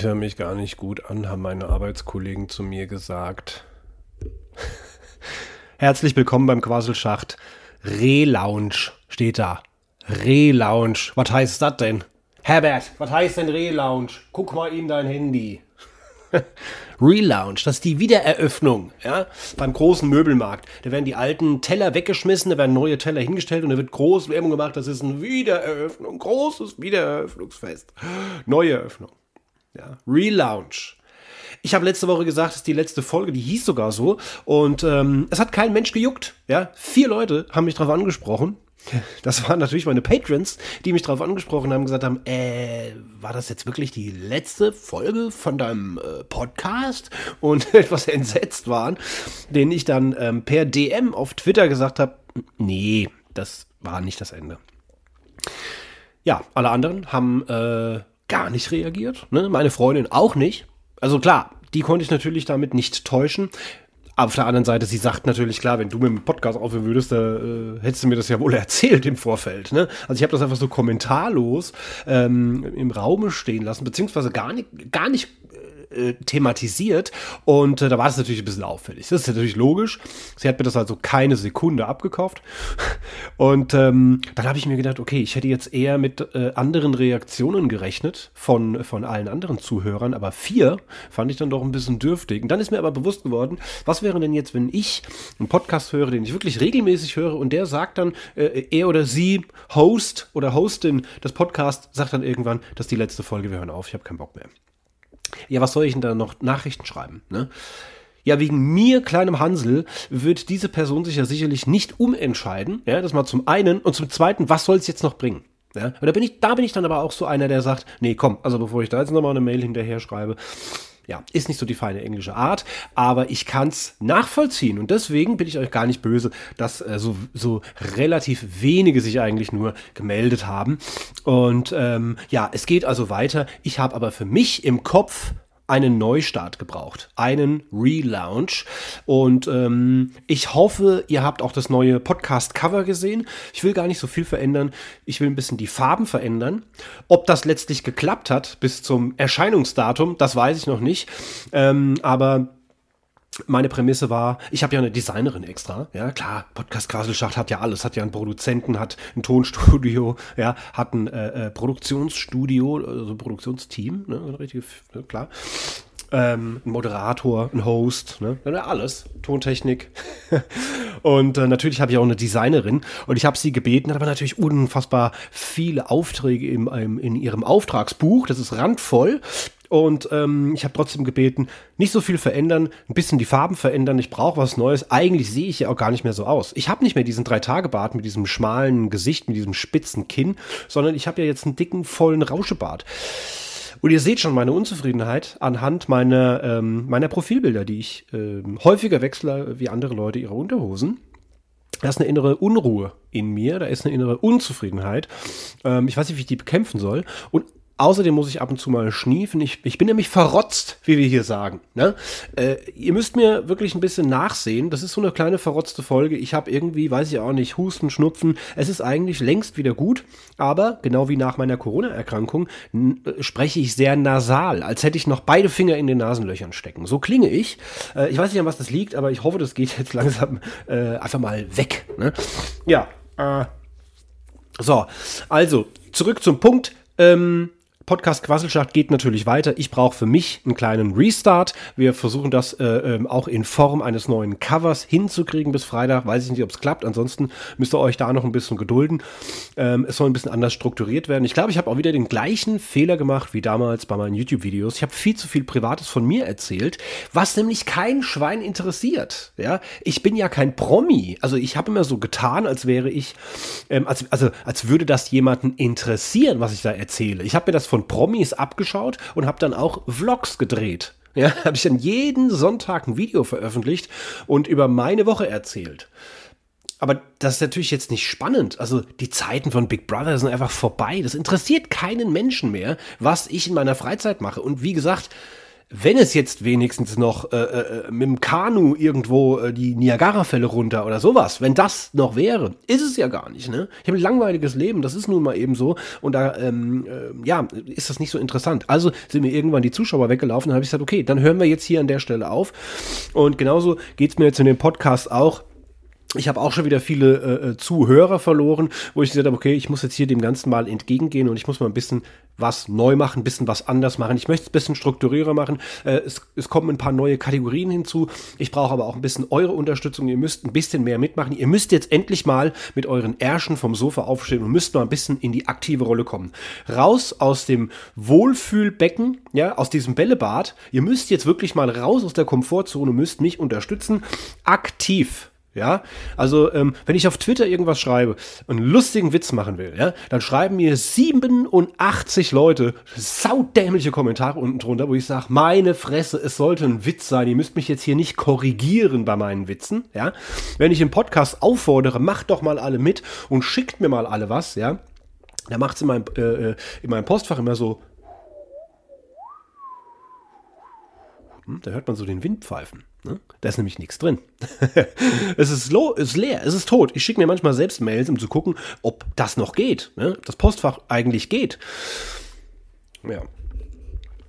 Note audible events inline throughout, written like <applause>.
Ich höre mich gar nicht gut an, haben meine Arbeitskollegen zu mir gesagt. <laughs> Herzlich willkommen beim Quasselschacht. Relaunch steht da. Relaunch. Was heißt das denn? Herbert, was heißt denn Relaunch? Guck mal in dein Handy. <laughs> Relaunch, das ist die Wiedereröffnung, ja, beim großen Möbelmarkt. Da werden die alten Teller weggeschmissen, da werden neue Teller hingestellt und da wird groß Werbung gemacht, das ist eine Wiedereröffnung, großes Wiedereröffnungsfest. Neue Eröffnung. Ja, Relaunch. Ich habe letzte Woche gesagt, das ist die letzte Folge, die hieß sogar so. Und ähm, es hat kein Mensch gejuckt. Ja, vier Leute haben mich darauf angesprochen. <laughs> Das waren natürlich meine Patrons, die mich darauf angesprochen haben, gesagt haben, äh, war das jetzt wirklich die letzte Folge von deinem äh, Podcast? Und <laughs> etwas entsetzt waren, denen ich dann ähm, per DM auf Twitter gesagt habe, nee, das war nicht das Ende. Ja, alle anderen haben äh, gar nicht reagiert, ne? meine Freundin auch nicht. Also klar, die konnte ich natürlich damit nicht täuschen. Aber auf der anderen Seite, sie sagt natürlich, klar, wenn du mit dem Podcast aufhören würdest, da äh, hättest du mir das ja wohl <laughs> erzählt im Vorfeld. Ne? Also ich habe das einfach so kommentarlos ähm, im Raume stehen lassen, beziehungsweise gar nicht, gar nicht äh, thematisiert. Und äh, da war das natürlich ein bisschen auffällig. Das ist natürlich logisch. Sie hat mir das also keine Sekunde abgekauft. <laughs> Und ähm, dann habe ich mir gedacht, okay, ich hätte jetzt eher mit äh, anderen Reaktionen gerechnet von, von allen anderen Zuhörern, aber vier fand ich dann doch ein bisschen dürftig. Und dann ist mir aber bewusst geworden, was wäre denn jetzt, wenn ich einen Podcast höre, den ich wirklich regelmäßig höre und der sagt dann, äh, er oder sie, Host oder Hostin des Podcasts, sagt dann irgendwann, das ist die letzte Folge, wir hören auf, ich habe keinen Bock mehr. Ja, was soll ich denn da noch Nachrichten schreiben? Ne? Ja, wegen mir, kleinem Hansel, wird diese Person sich ja sicherlich nicht umentscheiden. Ja, das mal zum einen. Und zum zweiten, was soll es jetzt noch bringen? Ja, und da bin ich, da bin ich dann aber auch so einer, der sagt, nee, komm, also bevor ich da jetzt nochmal eine Mail hinterher schreibe, ja, ist nicht so die feine englische Art, aber ich kann es nachvollziehen und deswegen bin ich euch gar nicht böse, dass äh, so, so relativ wenige sich eigentlich nur gemeldet haben. Und ähm, ja, es geht also weiter. Ich habe aber für mich im Kopf einen Neustart gebraucht, einen Relaunch. Und ähm, ich hoffe, ihr habt auch das neue Podcast-Cover gesehen. Ich will gar nicht so viel verändern. Ich will ein bisschen die Farben verändern. Ob das letztlich geklappt hat bis zum Erscheinungsdatum, das weiß ich noch nicht. Ähm, aber meine Prämisse war, ich habe ja eine Designerin extra, ja klar, Podcast Quaselschacht hat ja alles, hat ja einen Produzenten, hat ein Tonstudio, ja, hat ein äh, äh, Produktionsstudio, also Produktionsteam, ne, richtig, ne, klar. Ähm, ein Moderator, ein Host, ne? alles, Tontechnik. <laughs> und äh, natürlich habe ich auch eine Designerin und ich habe sie gebeten, hat aber natürlich unfassbar viele Aufträge im, im, in ihrem Auftragsbuch, das ist randvoll. Und ähm, ich habe trotzdem gebeten, nicht so viel verändern, ein bisschen die Farben verändern. Ich brauche was Neues. Eigentlich sehe ich ja auch gar nicht mehr so aus. Ich habe nicht mehr diesen Drei-Tage-Bart mit diesem schmalen Gesicht, mit diesem spitzen Kinn, sondern ich habe ja jetzt einen dicken, vollen Rauschebart. Und ihr seht schon meine Unzufriedenheit anhand meiner, ähm, meiner Profilbilder, die ich ähm, häufiger wechsle wie andere Leute ihre Unterhosen. Da ist eine innere Unruhe in mir, da ist eine innere Unzufriedenheit. Ähm, ich weiß nicht, wie ich die bekämpfen soll. Und Außerdem muss ich ab und zu mal schniefen. Ich, ich bin nämlich verrotzt, wie wir hier sagen. Ne? Äh, ihr müsst mir wirklich ein bisschen nachsehen. Das ist so eine kleine verrotzte Folge. Ich habe irgendwie, weiß ich auch nicht, Husten, Schnupfen. Es ist eigentlich längst wieder gut. Aber genau wie nach meiner Corona-Erkrankung äh, spreche ich sehr nasal, als hätte ich noch beide Finger in den Nasenlöchern stecken. So klinge ich. Äh, ich weiß nicht, an was das liegt, aber ich hoffe, das geht jetzt <laughs> langsam äh, einfach mal weg. Ne? Ja. Äh, so, also zurück zum Punkt. Ähm, Podcast Quasselschacht geht natürlich weiter. Ich brauche für mich einen kleinen Restart. Wir versuchen das äh, ähm, auch in Form eines neuen Covers hinzukriegen bis Freitag. Weiß ich nicht, ob es klappt. Ansonsten müsst ihr euch da noch ein bisschen gedulden. Ähm, es soll ein bisschen anders strukturiert werden. Ich glaube, ich habe auch wieder den gleichen Fehler gemacht wie damals bei meinen YouTube-Videos. Ich habe viel zu viel Privates von mir erzählt, was nämlich kein Schwein interessiert. Ja, ich bin ja kein Promi. Also ich habe immer so getan, als wäre ich, ähm, als, also als würde das jemanden interessieren, was ich da erzähle. Ich habe mir das von von Promis abgeschaut und habe dann auch Vlogs gedreht. Ja, <laughs> habe ich dann jeden Sonntag ein Video veröffentlicht und über meine Woche erzählt. Aber das ist natürlich jetzt nicht spannend. Also die Zeiten von Big Brother sind einfach vorbei. Das interessiert keinen Menschen mehr, was ich in meiner Freizeit mache. Und wie gesagt, wenn es jetzt wenigstens noch äh, äh, mit dem Kanu irgendwo äh, die Niagara-Fälle runter oder sowas, wenn das noch wäre, ist es ja gar nicht. Ne? Ich habe ein langweiliges Leben, das ist nun mal eben so. Und da, ähm, äh, ja, ist das nicht so interessant. Also sind mir irgendwann die Zuschauer weggelaufen und habe ich gesagt, okay, dann hören wir jetzt hier an der Stelle auf. Und genauso geht es mir jetzt in dem Podcast auch ich habe auch schon wieder viele äh, äh, Zuhörer verloren, wo ich gesagt habe, okay, ich muss jetzt hier dem Ganzen mal entgegengehen und ich muss mal ein bisschen was neu machen, ein bisschen was anders machen. Ich möchte es ein bisschen strukturierter machen. Äh, es, es kommen ein paar neue Kategorien hinzu. Ich brauche aber auch ein bisschen eure Unterstützung. Ihr müsst ein bisschen mehr mitmachen. Ihr müsst jetzt endlich mal mit euren Ärschen vom Sofa aufstehen und müsst mal ein bisschen in die aktive Rolle kommen. Raus aus dem Wohlfühlbecken, ja, aus diesem Bällebad. Ihr müsst jetzt wirklich mal raus aus der Komfortzone, müsst mich unterstützen. Aktiv ja, also ähm, wenn ich auf Twitter irgendwas schreibe, einen lustigen Witz machen will, ja, dann schreiben mir 87 Leute saudämliche Kommentare unten drunter, wo ich sage, meine Fresse, es sollte ein Witz sein. Ihr müsst mich jetzt hier nicht korrigieren bei meinen Witzen, ja. Wenn ich im Podcast auffordere, macht doch mal alle mit und schickt mir mal alle was, ja. Da macht es in, meinem, äh, äh, in meinem Postfach immer so. Hm, da hört man so den Wind pfeifen. Ne? Da ist nämlich nichts drin. <laughs> es ist, low, ist leer, es ist tot. Ich schicke mir manchmal selbst Mails, um zu gucken, ob das noch geht. Ne? Das Postfach eigentlich geht. Ja.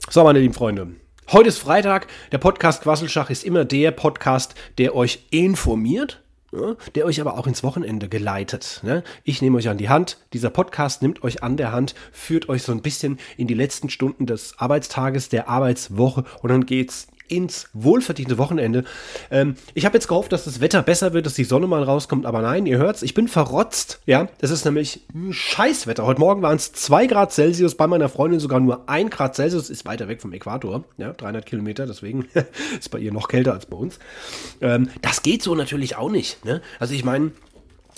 So, meine lieben Freunde. Heute ist Freitag. Der Podcast Quasselschach ist immer der Podcast, der euch informiert, ja, der euch aber auch ins Wochenende geleitet. Ne? Ich nehme euch an die Hand. Dieser Podcast nimmt euch an der Hand, führt euch so ein bisschen in die letzten Stunden des Arbeitstages, der Arbeitswoche und dann geht's ins wohlverdiente Wochenende. Ähm, ich habe jetzt gehofft, dass das Wetter besser wird, dass die Sonne mal rauskommt, aber nein, ihr hört's, ich bin verrotzt. Ja, das ist nämlich Scheißwetter. Heute Morgen waren es 2 Grad Celsius, bei meiner Freundin sogar nur 1 Grad Celsius, ist weiter weg vom Äquator, ja, 300 Kilometer, deswegen <laughs> ist bei ihr noch kälter als bei uns. Ähm, das geht so natürlich auch nicht. Ne? Also ich meine,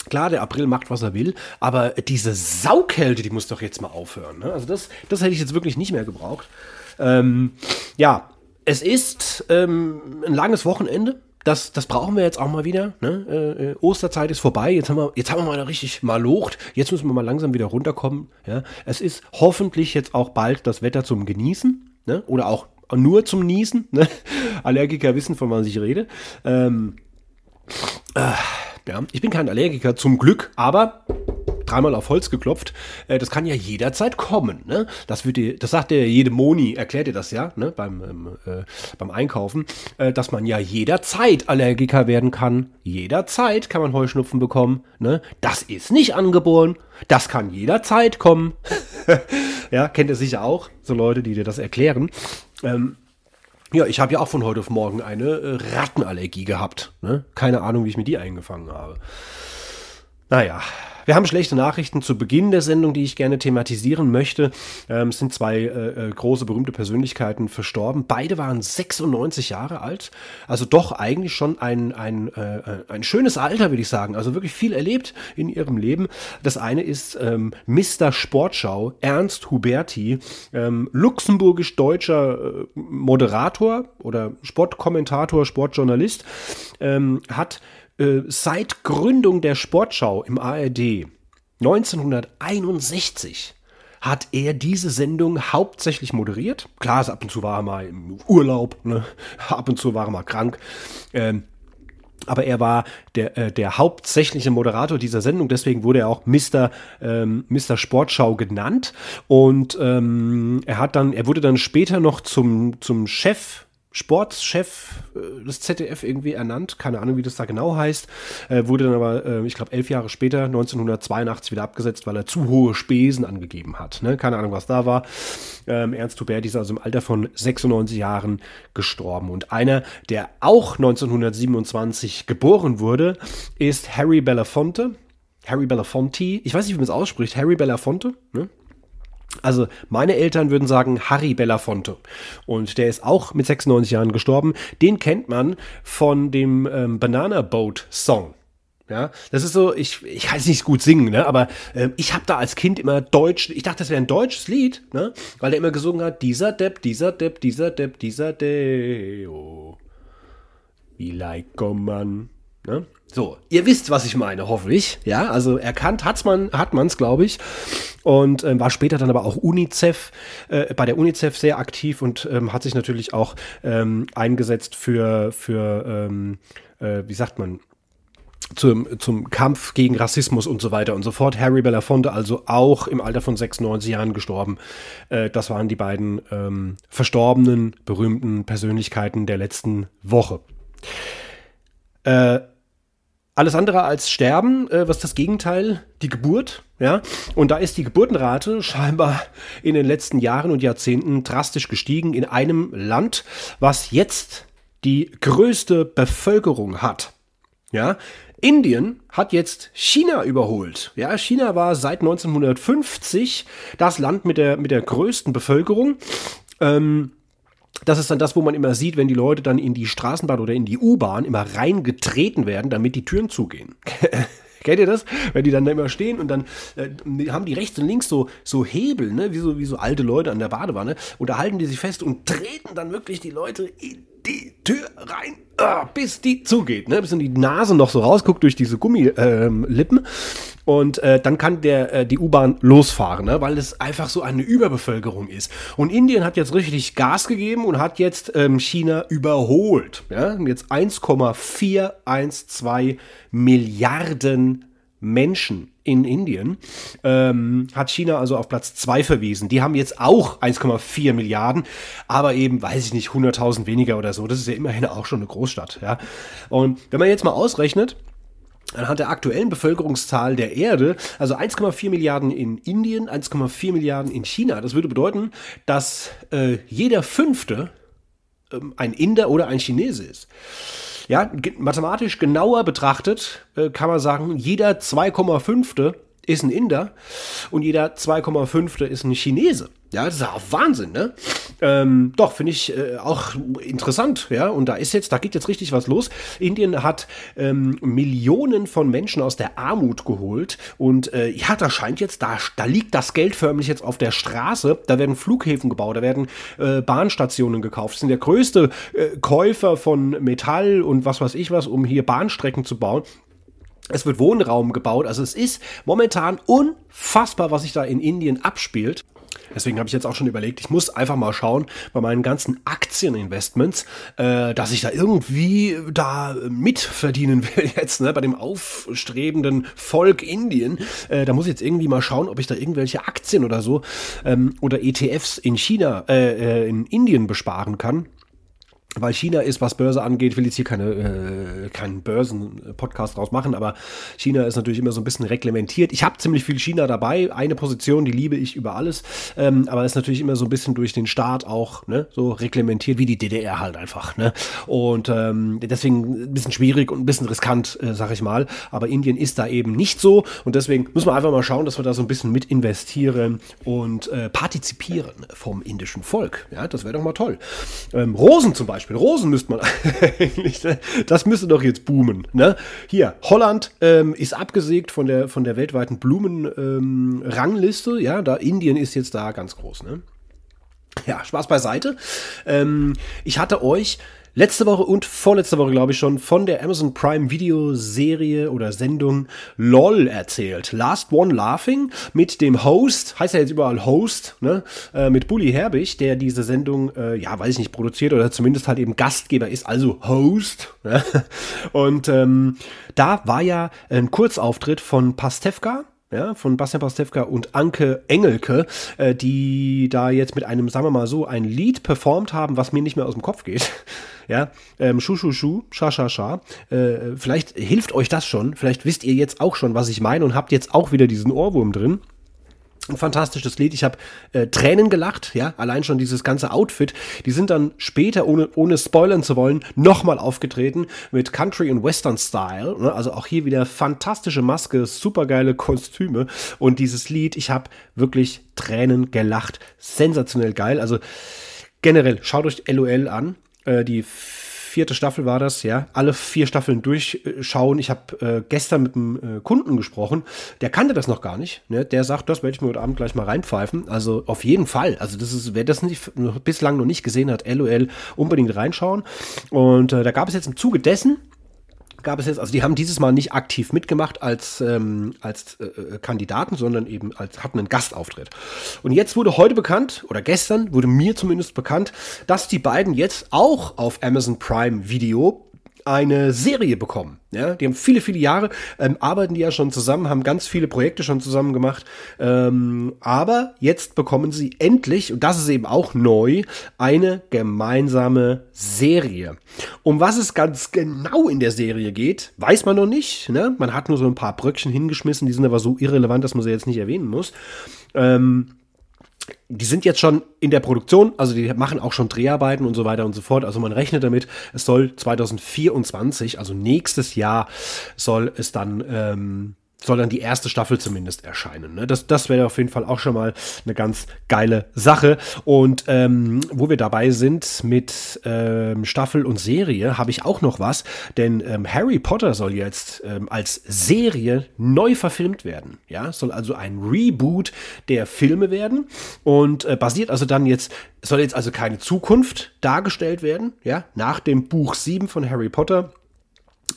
Klar, der April macht, was er will, aber diese Saukälte, die muss doch jetzt mal aufhören. Ne? Also das, das hätte ich jetzt wirklich nicht mehr gebraucht. Ähm, ja, es ist ähm, ein langes Wochenende. Das, das brauchen wir jetzt auch mal wieder. Ne? Äh, äh Osterzeit ist vorbei. Jetzt haben wir, jetzt haben wir mal richtig mal locht. Jetzt müssen wir mal langsam wieder runterkommen. Ja? Es ist hoffentlich jetzt auch bald das Wetter zum Genießen. Ne? Oder auch nur zum Niesen. Ne? <laughs> Allergiker wissen, von was ich rede. Ähm, äh, ja, ich bin kein Allergiker, zum Glück, aber dreimal auf Holz geklopft, äh, das kann ja jederzeit kommen. Ne? Das, wird die, das sagt der jede Moni, erklärt ihr das ja ne? beim, äh, beim Einkaufen, äh, dass man ja jederzeit Allergiker werden kann. Jederzeit kann man Heuschnupfen bekommen. Ne? Das ist nicht angeboren. Das kann jederzeit kommen. <laughs> ja, kennt ihr sicher auch, so Leute, die dir das erklären. Ähm, ja, ich habe ja auch von heute auf morgen eine äh, Rattenallergie gehabt. Ne? Keine Ahnung, wie ich mir die eingefangen habe. Naja, wir haben schlechte Nachrichten zu Beginn der Sendung, die ich gerne thematisieren möchte. Ähm, es sind zwei äh, äh große, berühmte Persönlichkeiten verstorben. Beide waren 96 Jahre alt. Also doch eigentlich schon ein, ein, äh, ein schönes Alter, würde ich sagen. Also wirklich viel erlebt in ihrem Leben. Das eine ist ähm, Mr. Sportschau, Ernst Huberti, ähm, luxemburgisch-deutscher äh, Moderator oder Sportkommentator, Sportjournalist, ähm, hat äh, seit Gründung der Sportschau im ARD 1961 hat er diese Sendung hauptsächlich moderiert. Klar, ab und zu war er mal im Urlaub, ne? <laughs> ab und zu war er mal krank. Ähm, aber er war der, äh, der hauptsächliche Moderator dieser Sendung, deswegen wurde er auch Mr. Ähm, Mr. Sportschau genannt. Und ähm, er hat dann, er wurde dann später noch zum, zum Chef Sportschef äh, des ZDF irgendwie ernannt. Keine Ahnung, wie das da genau heißt. Äh, wurde dann aber, äh, ich glaube, elf Jahre später, 1982, wieder abgesetzt, weil er zu hohe Spesen angegeben hat. Ne? Keine Ahnung, was da war. Ähm, Ernst Huberti ist also im Alter von 96 Jahren gestorben. Und einer, der auch 1927 geboren wurde, ist Harry Belafonte. Harry Belafonte. Ich weiß nicht, wie man es ausspricht. Harry Belafonte. Ne? Also meine Eltern würden sagen Harry Belafonte. Und der ist auch mit 96 Jahren gestorben. Den kennt man von dem ähm, Banana Boat Song. Ja, das ist so, ich, ich kann es nicht gut singen, ne? aber äh, ich habe da als Kind immer Deutsch, ich dachte, das wäre ein deutsches Lied, ne? weil er immer gesungen hat, dieser Depp, dieser Depp, dieser Depp, dieser Deo. Wie like man. Ne? So, ihr wisst, was ich meine, hoffe ich. Ja, also erkannt hat's man, hat man's, glaube ich. Und ähm, war später dann aber auch UNICEF, äh, bei der UNICEF sehr aktiv und ähm, hat sich natürlich auch ähm, eingesetzt für, für ähm, äh, wie sagt man, zum, zum Kampf gegen Rassismus und so weiter und so fort. Harry Belafonte also auch im Alter von 96 Jahren gestorben. Äh, das waren die beiden ähm, verstorbenen, berühmten Persönlichkeiten der letzten Woche. Äh, alles andere als Sterben, äh, was das Gegenteil? Die Geburt, ja. Und da ist die Geburtenrate scheinbar in den letzten Jahren und Jahrzehnten drastisch gestiegen in einem Land, was jetzt die größte Bevölkerung hat. Ja, Indien hat jetzt China überholt. Ja, China war seit 1950 das Land mit der, mit der größten Bevölkerung. Ähm, das ist dann das, wo man immer sieht, wenn die Leute dann in die Straßenbahn oder in die U-Bahn immer reingetreten werden, damit die Türen zugehen. <laughs> Kennt ihr das? Wenn die dann da immer stehen und dann äh, haben die rechts und links so, so Hebel, ne? wie, so, wie so alte Leute an der Badewanne. Und da halten die sich fest und treten dann wirklich die Leute in die Tür rein, ah, bis die zugeht, ne? bis dann die Nase noch so rausguckt durch diese Gummilippen. Ähm, und äh, dann kann der äh, die U-Bahn losfahren, ne? weil es einfach so eine Überbevölkerung ist. Und Indien hat jetzt richtig Gas gegeben und hat jetzt ähm, China überholt. Ja? Und jetzt 1,412 Milliarden Menschen in Indien, ähm, hat China also auf Platz 2 verwiesen. Die haben jetzt auch 1,4 Milliarden, aber eben, weiß ich nicht, 100.000 weniger oder so. Das ist ja immerhin auch schon eine Großstadt. Ja? Und wenn man jetzt mal ausrechnet, anhand der aktuellen Bevölkerungszahl der Erde, also 1,4 Milliarden in Indien, 1,4 Milliarden in China, das würde bedeuten, dass äh, jeder Fünfte ein Inder oder ein Chinese ist. Ja, mathematisch genauer betrachtet äh, kann man sagen, jeder 2,5 ist ein Inder und jeder 2,5 ist ein Chinese. Ja, das ist auch Wahnsinn, ne? Ähm, doch, finde ich äh, auch interessant, ja. Und da ist jetzt, da geht jetzt richtig was los. Indien hat ähm, Millionen von Menschen aus der Armut geholt. Und äh, ja, da scheint jetzt, da, da liegt das Geld förmlich jetzt auf der Straße. Da werden Flughäfen gebaut, da werden äh, Bahnstationen gekauft. Das sind der größte äh, Käufer von Metall und was weiß ich was, um hier Bahnstrecken zu bauen. Es wird Wohnraum gebaut. Also es ist momentan unfassbar, was sich da in Indien abspielt. Deswegen habe ich jetzt auch schon überlegt, ich muss einfach mal schauen bei meinen ganzen Aktieninvestments, äh, dass ich da irgendwie da mitverdienen will <laughs> jetzt, ne, bei dem aufstrebenden Volk Indien. Äh, da muss ich jetzt irgendwie mal schauen, ob ich da irgendwelche Aktien oder so ähm, oder ETFs in China, äh, äh, in Indien besparen kann weil China ist, was Börse angeht, will jetzt hier keine, äh, keinen Börsen-Podcast draus machen, aber China ist natürlich immer so ein bisschen reglementiert. Ich habe ziemlich viel China dabei, eine Position, die liebe ich über alles, ähm, aber ist natürlich immer so ein bisschen durch den Staat auch ne, so reglementiert, wie die DDR halt einfach. Ne? Und ähm, deswegen ein bisschen schwierig und ein bisschen riskant, äh, sag ich mal. Aber Indien ist da eben nicht so und deswegen müssen wir einfach mal schauen, dass wir da so ein bisschen mit investieren und äh, partizipieren vom indischen Volk. Ja, das wäre doch mal toll. Ähm, Rosen zum Beispiel Beispiel. Rosen müsste man <laughs> eigentlich, das müsste doch jetzt boomen. Ne? Hier, Holland ähm, ist abgesägt von der, von der weltweiten Blumenrangliste. Ähm, ja, da Indien ist jetzt da ganz groß. Ne? Ja, Spaß beiseite. Ähm, ich hatte euch letzte Woche und vorletzte Woche, glaube ich, schon von der Amazon Prime Video Serie oder Sendung LOL erzählt. Last One Laughing mit dem Host, heißt ja jetzt überall Host, ne, äh, mit Bully Herbig, der diese Sendung, äh, ja, weiß ich nicht, produziert oder zumindest halt eben Gastgeber ist, also Host. Ne? <laughs> Und ähm, da war ja ein Kurzauftritt von Pastewka, ja, von Bastian Pastewka und Anke Engelke, äh, die da jetzt mit einem, sagen wir mal so, ein Lied performt haben, was mir nicht mehr aus dem Kopf geht. <laughs> Ja, ähm, Schu, Schu, Schu, Scha, Scha, Scha. Äh, vielleicht hilft euch das schon. Vielleicht wisst ihr jetzt auch schon, was ich meine und habt jetzt auch wieder diesen Ohrwurm drin. Ein fantastisches Lied. Ich habe äh, Tränen gelacht, ja, allein schon dieses ganze Outfit. Die sind dann später, ohne, ohne spoilern zu wollen, nochmal aufgetreten mit Country und Western Style. Ne? Also auch hier wieder fantastische Maske, supergeile Kostüme und dieses Lied. Ich habe wirklich Tränen gelacht. Sensationell geil. Also generell, schaut euch LOL an. Äh, die vierte Staffel war das, ja, alle vier Staffeln durchschauen. Ich habe äh, gestern mit einem äh, Kunden gesprochen, der kannte das noch gar nicht. Ne? Der sagt, das werde ich mir heute Abend gleich mal reinpfeifen. Also auf jeden Fall. Also das ist, wer das nicht, bislang noch nicht gesehen hat, LOL, unbedingt reinschauen. Und äh, da gab es jetzt im Zuge dessen gab es jetzt, also die haben dieses Mal nicht aktiv mitgemacht als, ähm, als äh, äh, Kandidaten, sondern eben als hatten einen Gastauftritt. Und jetzt wurde heute bekannt, oder gestern wurde mir zumindest bekannt, dass die beiden jetzt auch auf Amazon Prime Video eine Serie bekommen. Ja, die haben viele, viele Jahre, ähm, arbeiten die ja schon zusammen, haben ganz viele Projekte schon zusammen gemacht. Ähm, aber jetzt bekommen sie endlich, und das ist eben auch neu, eine gemeinsame Serie. Um was es ganz genau in der Serie geht, weiß man noch nicht. Ne? Man hat nur so ein paar Bröckchen hingeschmissen, die sind aber so irrelevant, dass man sie jetzt nicht erwähnen muss. Ähm, die sind jetzt schon in der Produktion, also die machen auch schon Dreharbeiten und so weiter und so fort. Also man rechnet damit, es soll 2024, also nächstes Jahr, soll es dann ähm, soll dann die erste Staffel zumindest erscheinen. Ne? Das, das wäre auf jeden Fall auch schon mal eine ganz geile Sache. Und ähm, wo wir dabei sind mit ähm, Staffel und Serie, habe ich auch noch was, denn ähm, Harry Potter soll jetzt ähm, als Serie neu verfilmt werden. Ja, soll also ein Reboot der Filme werden und äh, basiert also dann jetzt, soll jetzt also keine Zukunft dargestellt werden, ja, nach dem Buch 7 von Harry Potter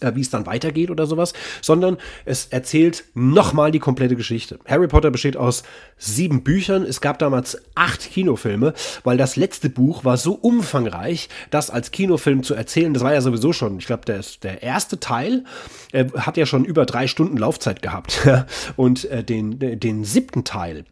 äh, wie es dann weitergeht oder sowas, sondern es erzählt nochmal die komplette Geschichte. Harry Potter besteht aus sieben Büchern. Es gab damals acht Kinofilme, weil das letzte Buch war so umfangreich, das als Kinofilm zu erzählen, das war ja sowieso schon, ich glaube, der, der erste Teil äh, hat ja schon über drei Stunden Laufzeit gehabt. <laughs> Und äh, den, den siebten Teil,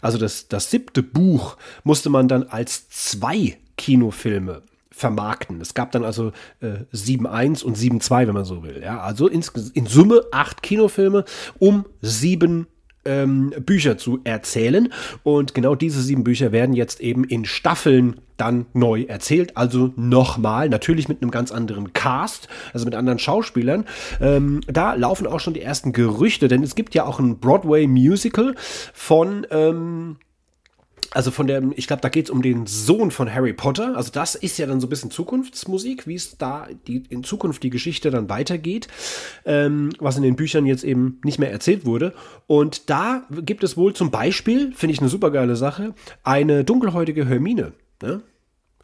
also das, das siebte Buch, musste man dann als zwei Kinofilme vermarkten. Es gab dann also äh, 7.1 und 7.2, wenn man so will. Ja? Also in, in Summe acht Kinofilme um sieben ähm, Bücher zu erzählen. Und genau diese sieben Bücher werden jetzt eben in Staffeln dann neu erzählt. Also nochmal, natürlich mit einem ganz anderen Cast, also mit anderen Schauspielern. Ähm, da laufen auch schon die ersten Gerüchte, denn es gibt ja auch ein Broadway-Musical von. Ähm, also von der, ich glaube, da geht es um den Sohn von Harry Potter. Also das ist ja dann so ein bisschen Zukunftsmusik, wie es da die, in Zukunft die Geschichte dann weitergeht, ähm, was in den Büchern jetzt eben nicht mehr erzählt wurde. Und da gibt es wohl zum Beispiel, finde ich eine super geile Sache, eine dunkelhäutige Hermine. Ne?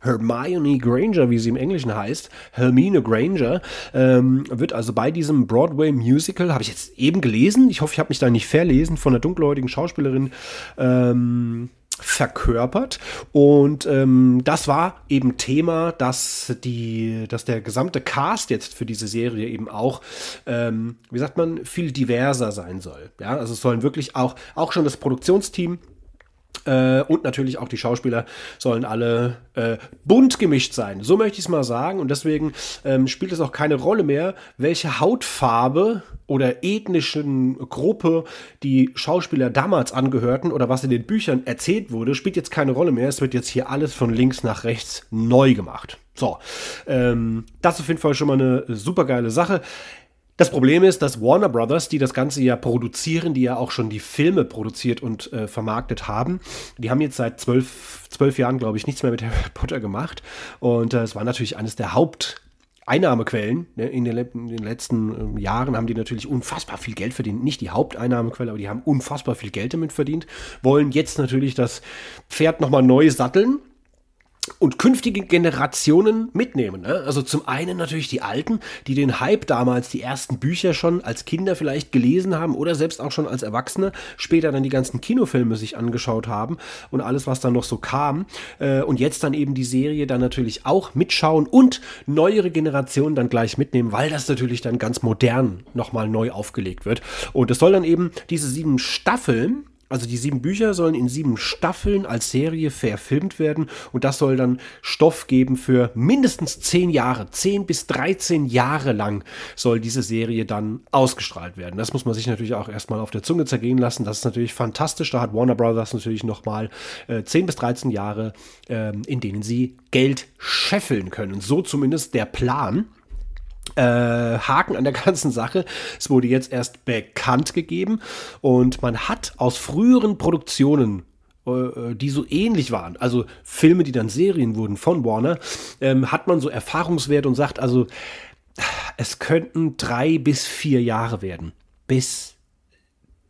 Hermione Granger, wie sie im Englischen heißt, Hermine Granger, ähm, wird also bei diesem Broadway-Musical, habe ich jetzt eben gelesen, ich hoffe, ich habe mich da nicht verlesen, von der dunkelhäutigen Schauspielerin, ähm, verkörpert. Und ähm, das war eben Thema, dass die, dass der gesamte Cast jetzt für diese Serie eben auch, ähm, wie sagt man, viel diverser sein soll. Ja, also es sollen wirklich auch, auch schon das Produktionsteam äh, und natürlich auch die Schauspieler sollen alle äh, bunt gemischt sein. So möchte ich es mal sagen. Und deswegen ähm, spielt es auch keine Rolle mehr, welche Hautfarbe oder ethnischen Gruppe die Schauspieler damals angehörten oder was in den Büchern erzählt wurde, spielt jetzt keine Rolle mehr. Es wird jetzt hier alles von links nach rechts neu gemacht. So, ähm, das ist auf jeden Fall schon mal eine super geile Sache. Das Problem ist, dass Warner Brothers, die das Ganze ja produzieren, die ja auch schon die Filme produziert und äh, vermarktet haben, die haben jetzt seit zwölf, zwölf Jahren, glaube ich, nichts mehr mit <laughs> Harry Potter gemacht. Und äh, es war natürlich eines der Haupt- Einnahmequellen. Ne, in, den, in, den, letzten äh, Jahren haben die natürlich unfassbar viel Geld verdient. Nicht die Haupteinnahmequelle, aber die haben unfassbar viel Geld damit verdient. Wollen jetzt natürlich das Pferd nochmal neu satteln und künftige Generationen mitnehmen. Ne? Also zum einen natürlich die Alten, die den Hype damals, die ersten Bücher schon als Kinder vielleicht gelesen haben oder selbst auch schon als Erwachsene, später dann die ganzen Kinofilme sich angeschaut haben und alles, was dann noch so kam. Äh, und jetzt dann eben die Serie dann natürlich auch mitschauen und neuere Generationen dann gleich mitnehmen, weil das natürlich dann ganz modern nochmal neu aufgelegt wird. Und es soll dann eben diese sieben Staffeln, also die sieben Bücher sollen in sieben Staffeln als Serie verfilmt werden und das soll dann Stoff geben für mindestens zehn Jahre. Zehn bis 13 Jahre lang soll diese Serie dann ausgestrahlt werden. Das muss man sich natürlich auch erstmal auf der Zunge zergehen lassen. Das ist natürlich fantastisch. Da hat Warner Brothers natürlich nochmal äh, 10 bis 13 Jahre, äh, in denen sie Geld scheffeln können. So zumindest der Plan äh, Haken an der <laughs> ganzen Sache. Es wurde jetzt erst bekannt gegeben und man hat aus früheren Produktionen äh, die so ähnlich waren, also Filme, die dann Serien wurden von Warner, ähm, hat man so Erfahrungswert und sagt, also es könnten drei bis vier Jahre werden, bis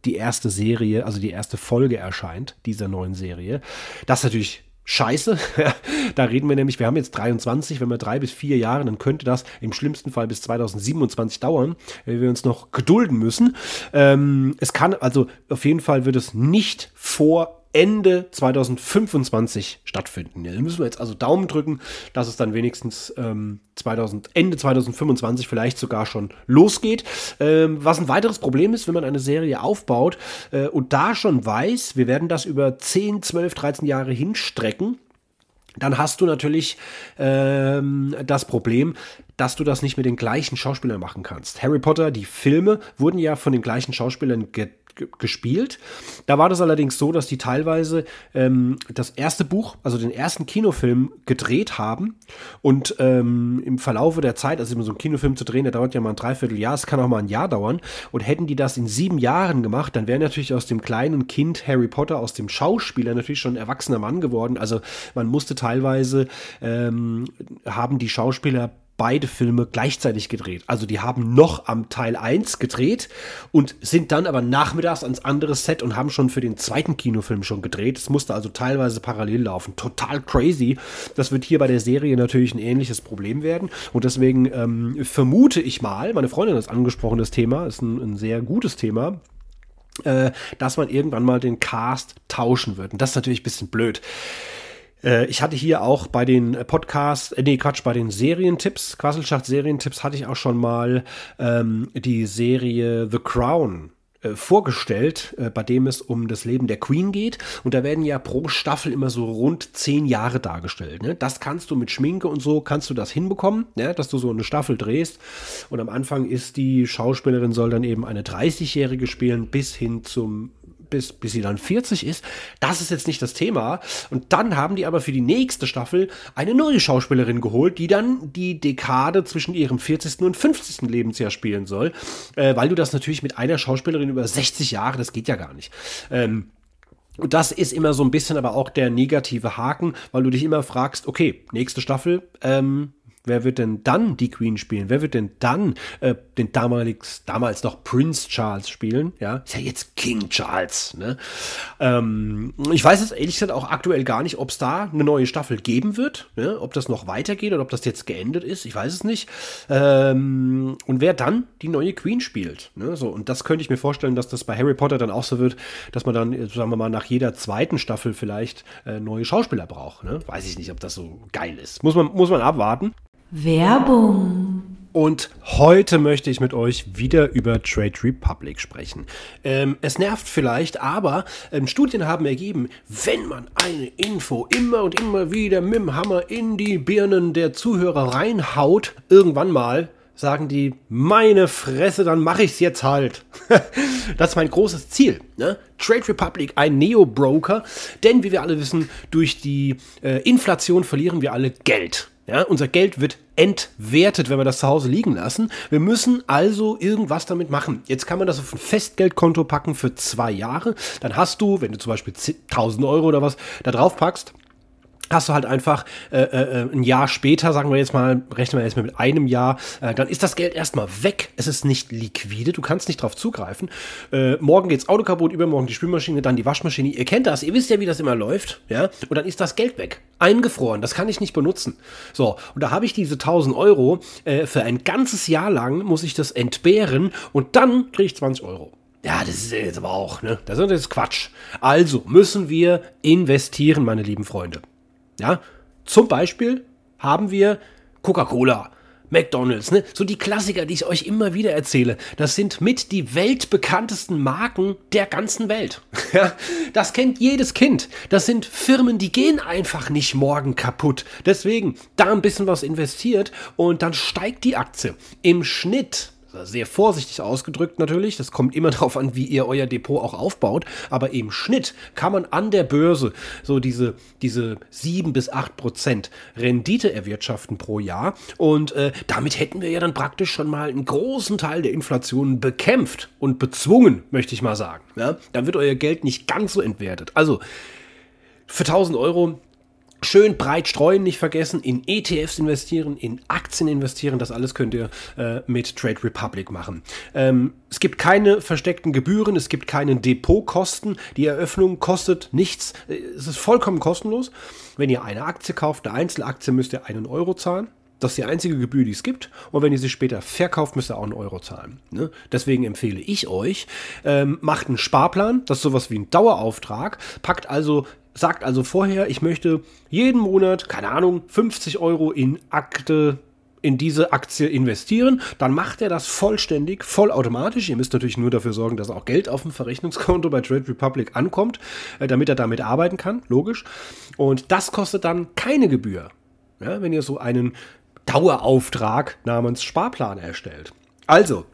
die erste Serie, also die erste Folge erscheint, dieser neuen Serie. Das ist natürlich scheiße. <laughs> da reden wir nämlich, wir haben jetzt 23, wenn wir drei bis vier Jahre, dann könnte das im schlimmsten Fall bis 2027 dauern, wenn wir uns noch gedulden müssen. Ähm, es kann also auf jeden Fall wird es nicht vor Ende 2025 stattfinden. Da müssen wir jetzt also Daumen drücken, dass es dann wenigstens ähm, 2000, Ende 2025 vielleicht sogar schon losgeht. Ähm, was ein weiteres Problem ist, wenn man eine Serie aufbaut äh, und da schon weiß, wir werden das über 10, 12, 13 Jahre hinstrecken, dann hast du natürlich ähm, das Problem, dass du das nicht mit den gleichen Schauspielern machen kannst. Harry Potter, die Filme wurden ja von den gleichen Schauspielern ge gespielt. Da war das allerdings so, dass die teilweise ähm, das erste Buch, also den ersten Kinofilm gedreht haben und ähm, im Verlaufe der Zeit, also so einen Kinofilm zu drehen, der dauert ja mal ein Dreivierteljahr, es kann auch mal ein Jahr dauern und hätten die das in sieben Jahren gemacht, dann wäre natürlich aus dem kleinen Kind Harry Potter, aus dem Schauspieler natürlich schon ein erwachsener Mann geworden. Also man musste teilweise, ähm, haben die Schauspieler beide Filme gleichzeitig gedreht. Also die haben noch am Teil 1 gedreht und sind dann aber nachmittags ans andere Set und haben schon für den zweiten Kinofilm schon gedreht. Es musste also teilweise parallel laufen. Total crazy. Das wird hier bei der Serie natürlich ein ähnliches Problem werden. Und deswegen ähm, vermute ich mal, meine Freundin hat es angesprochen, das Thema, ist ein, ein sehr gutes Thema, äh, dass man irgendwann mal den Cast tauschen wird. Und das ist natürlich ein bisschen blöd. Äh, ich hatte hier auch bei den Podcasts, äh, nee, Quatsch, bei den Serientipps, Quasselschacht Serientipps hatte ich auch schon mal ähm, die Serie The Crown äh, vorgestellt, äh, bei dem es um das Leben der Queen geht. Und da werden ja pro Staffel immer so rund zehn Jahre dargestellt. Ne? Das kannst du mit Schminke und so, kannst du das hinbekommen, ne? dass du so eine Staffel drehst. Und am Anfang ist die Schauspielerin soll dann eben eine 30-Jährige spielen, bis hin zum bis, bis sie dann 40 ist. Das ist jetzt nicht das Thema. Und dann haben die aber für die nächste Staffel eine neue Schauspielerin geholt, die dann die Dekade zwischen ihrem 40. und 50. Lebensjahr spielen soll. Äh, weil du das natürlich mit einer Schauspielerin über 60 Jahre, das geht ja gar nicht. Ähm, und das ist immer so ein bisschen aber auch der negative Haken, weil du dich immer fragst, okay, nächste Staffel, ähm, Wer wird denn dann die Queen spielen? Wer wird denn dann äh, den damals, damals noch Prince Charles spielen? Ja, ist ja jetzt King Charles. Ne? Ähm, ich weiß jetzt ehrlich gesagt auch aktuell gar nicht, ob es da eine neue Staffel geben wird. Ne? Ob das noch weitergeht oder ob das jetzt geendet ist. Ich weiß es nicht. Ähm, und wer dann die neue Queen spielt. Ne? So, und das könnte ich mir vorstellen, dass das bei Harry Potter dann auch so wird, dass man dann, sagen wir mal, nach jeder zweiten Staffel vielleicht äh, neue Schauspieler braucht. Ne? Weiß ich nicht, ob das so geil ist. Muss man, muss man abwarten. Werbung. Und heute möchte ich mit euch wieder über Trade Republic sprechen. Ähm, es nervt vielleicht, aber ähm, Studien haben ergeben, wenn man eine Info immer und immer wieder mit dem Hammer in die Birnen der Zuhörer reinhaut, irgendwann mal sagen die, meine Fresse, dann mache ich es jetzt halt. <laughs> das ist mein großes Ziel. Ne? Trade Republic, ein Neo-Broker, denn wie wir alle wissen, durch die äh, Inflation verlieren wir alle Geld. Ja, unser Geld wird entwertet, wenn wir das zu Hause liegen lassen. Wir müssen also irgendwas damit machen. Jetzt kann man das auf ein Festgeldkonto packen für zwei Jahre. Dann hast du, wenn du zum Beispiel 1000 Euro oder was da drauf packst, hast du halt einfach äh, äh, ein Jahr später, sagen wir jetzt mal, rechnen wir jetzt mal mit einem Jahr, äh, dann ist das Geld erstmal weg. Es ist nicht liquide, du kannst nicht drauf zugreifen. Äh, morgen geht's Auto kaputt, übermorgen die Spülmaschine, dann die Waschmaschine. Ihr kennt das, ihr wisst ja, wie das immer läuft, ja. Und dann ist das Geld weg, eingefroren. Das kann ich nicht benutzen. So und da habe ich diese 1000 Euro äh, für ein ganzes Jahr lang muss ich das entbehren und dann kriege ich 20 Euro. Ja, das ist jetzt aber auch, ne? Das ist Quatsch. Also müssen wir investieren, meine lieben Freunde. Ja, zum Beispiel haben wir Coca-Cola, McDonald's, ne? So die Klassiker, die ich euch immer wieder erzähle. Das sind mit die weltbekanntesten Marken der ganzen Welt. <laughs> Ja, das kennt jedes Kind. Das sind Firmen, die gehen einfach nicht morgen kaputt. Deswegen da ein bisschen was investiert und dann steigt die Aktie. Im Schnitt sehr vorsichtig ausgedrückt natürlich, das kommt immer <laughs> darauf an, wie ihr euer Depot auch aufbaut, aber im Schnitt kann man an der Börse so diese, diese 7 bis 8 Prozent Rendite erwirtschaften pro Jahr und äh, damit hätten wir ja dann praktisch schon mal einen großen Teil der Inflation bekämpft und bezwungen, möchte ich mal sagen. Ja? Dann wird euer Geld nicht ganz so entwertet. Also für 1000 Euro Schön breit streuen, nicht vergessen, in ETFs investieren, in Aktien investieren, das alles könnt ihr äh, mit Trade Republic machen. Ähm, es gibt keine versteckten Gebühren, es gibt keine Depotkosten, die Eröffnung kostet nichts, äh, es ist vollkommen kostenlos. Wenn ihr eine Aktie kauft, eine Einzelaktie, müsst ihr einen Euro zahlen. Das ist die einzige Gebühr, die es gibt. Und wenn ihr sie später verkauft, müsst ihr auch einen Euro zahlen. Ne? Deswegen empfehle ich euch, ähm, macht einen Sparplan, das ist sowas wie ein Dauerauftrag, packt also sagt also vorher, ich möchte jeden Monat, keine Ahnung, 50 Euro in Akte in diese Aktie investieren, dann macht er das vollständig, vollautomatisch. Ihr müsst natürlich nur dafür sorgen, dass auch Geld auf dem Verrechnungskonto bei Trade Republic ankommt, äh, damit er damit arbeiten kann, logisch. Und das kostet dann keine Gebühr, ja, wenn ihr so einen Dauerauftrag namens Sparplan erstellt. Also,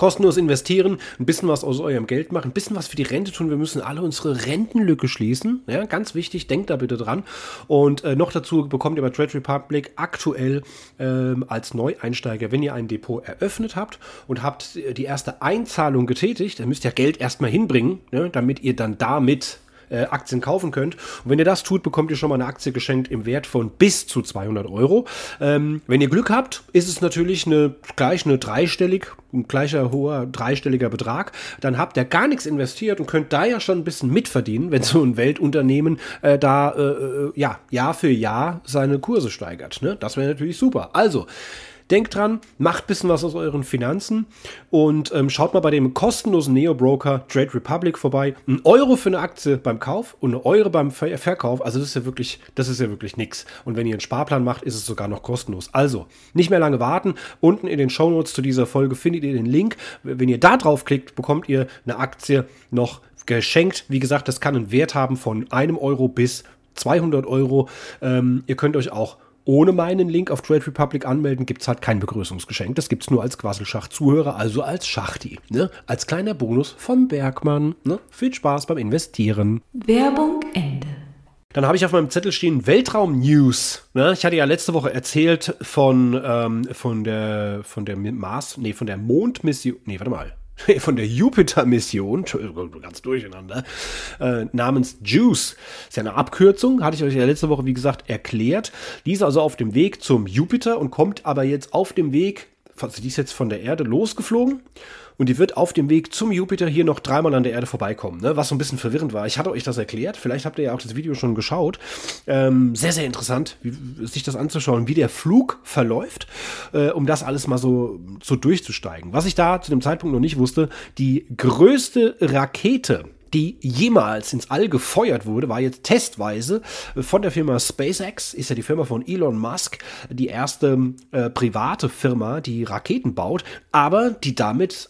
Kostenlos investieren, ein bisschen was aus eurem Geld machen, ein bisschen was für die Rente tun. Wir müssen alle unsere Rentenlücke schließen. Ja, ganz wichtig, denkt da bitte dran. Und äh, noch dazu bekommt ihr bei Trade Republic aktuell ähm, als Neueinsteiger, wenn ihr ein Depot eröffnet habt und habt die erste Einzahlung getätigt, dann müsst ihr Geld erstmal hinbringen, ne, damit ihr dann damit äh, Aktien kaufen könnt. Und wenn ihr das tut, bekommt ihr schon mal eine Aktie geschenkt im Wert von bis zu 200 Euro. Ähm, wenn ihr Glück habt, ist es natürlich eine, gleich eine dreistellig, ein gleicher hoher dreistelliger Betrag. Dann habt ihr gar nichts investiert und könnt da ja schon ein bisschen mitverdienen, wenn so ein Weltunternehmen äh, da äh, äh ja, Jahr für Jahr seine Kurse steigert. Ne? Das wäre natürlich super. Also, Denkt dran, macht ein bisschen was aus euren Finanzen und ähm, schaut mal bei dem kostenlosen Neo-Broker Trade Republic vorbei. Ein Euro für eine Aktie beim Kauf und eine Euro beim Ver Verkauf. Also das ist ja wirklich, das ist ja wirklich nix. Und wenn ihr einen Sparplan macht, ist es sogar noch kostenlos. Also, nicht mehr lange warten. Unten in den Shownotes zu dieser Folge findet ihr den Link. Wenn ihr da drauf klickt, bekommt ihr eine Aktie noch geschenkt. Wie gesagt, das kann einen Wert haben von einem Euro bis 200 Euro. Ähm, ihr könnt euch auch ohne meinen Link auf Trade Republic anmelden, gibt es halt kein Begrüßungsgeschenk. Das gibt es nur als Quasselschacht-Zuhörer, also als Schachti. Ne? Als kleiner Bonus vom Bergmann. Ne? Viel Spaß beim Investieren. Werbung Ende. Dann habe ich auf meinem Zettel stehen Weltraum-News. Ne? Ich hatte ja letzte Woche erzählt von, ähm, von der, von der Mars, nee, von der Mondmission, nee, warte mal, <laughs> von der Jupiter-Mission, ganz durcheinander, äh, namens JUICE. Ist ja eine Abkürzung, hatte ich euch ja letzte Woche, wie gesagt, erklärt. Die ist also auf dem Weg zum Jupiter und kommt aber jetzt auf dem Weg, die ist jetzt von der Erde losgeflogen und die wird auf dem Weg zum Jupiter hier noch dreimal an der Erde vorbeikommen, ne? was so ein bisschen verwirrend war. Ich hatte euch das erklärt, vielleicht habt ihr ja auch das Video schon geschaut. Ähm, sehr, sehr interessant, wie, sich das anzuschauen, wie der Flug verläuft, äh, um das alles mal so, so durchzusteigen. Was ich da zu dem Zeitpunkt noch nicht wusste, die größte Rakete, die jemals ins All gefeuert wurde, war jetzt testweise von der Firma SpaceX, ist ja die Firma von Elon Musk, die erste äh, private Firma, die Raketen baut, aber die damit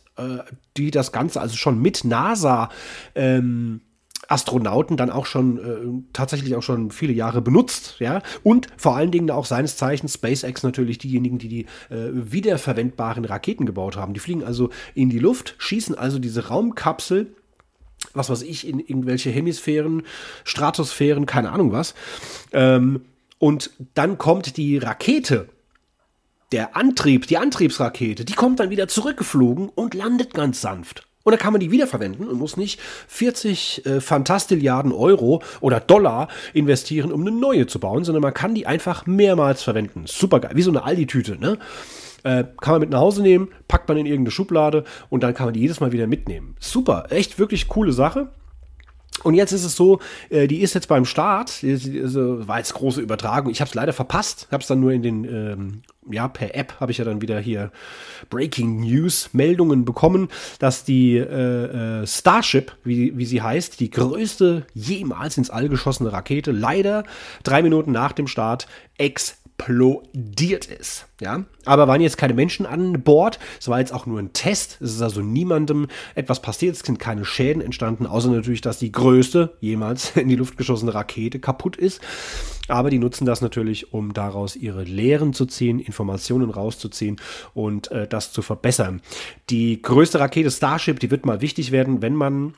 die das Ganze also schon mit NASA ähm, Astronauten dann auch schon äh, tatsächlich auch schon viele Jahre benutzt, ja, und vor allen Dingen auch seines Zeichens SpaceX natürlich diejenigen, die die äh, wiederverwendbaren Raketen gebaut haben. Die fliegen also in die Luft, schießen also diese Raumkapsel was weiß ich, in irgendwelche Hemisphären, Stratosphären, keine Ahnung was. Ähm, und dann kommt die Rakete der Antrieb, die Antriebsrakete, die kommt dann wieder zurückgeflogen und landet ganz sanft. Und dann kann man die wiederverwenden und muss nicht 40 äh, Fantastilliarden Euro oder Dollar investieren, um eine neue zu bauen, sondern man kann die einfach mehrmals verwenden. Super geil, wie so eine Aldi-Tüte, ne? Äh, kann man mit nach Hause nehmen, packt man in irgendeine Schublade und dann kann man die jedes Mal wieder mitnehmen. Super, echt wirklich coole Sache. Und jetzt ist es so, äh, die ist jetzt beim Start, also war jetzt große Übertragung. Ich habe es leider verpasst, habe es dann nur in den, ähm, ja, per App habe ich ja dann wieder hier Breaking News Meldungen bekommen, dass die äh, äh, Starship, wie, wie sie heißt, die größte jemals ins All geschossene Rakete, leider drei Minuten nach dem Start ex explodiert ist. Ja, aber waren jetzt keine Menschen an Bord. Es war jetzt auch nur ein Test. Es ist also niemandem etwas passiert. Es sind keine Schäden entstanden, außer natürlich, dass die größte jemals <laughs> in die Luft geschossene Rakete kaputt ist. Aber die nutzen das natürlich, um daraus ihre Lehren zu ziehen, Informationen rauszuziehen und äh, das zu verbessern. Die größte Rakete Starship, die wird mal wichtig werden, wenn man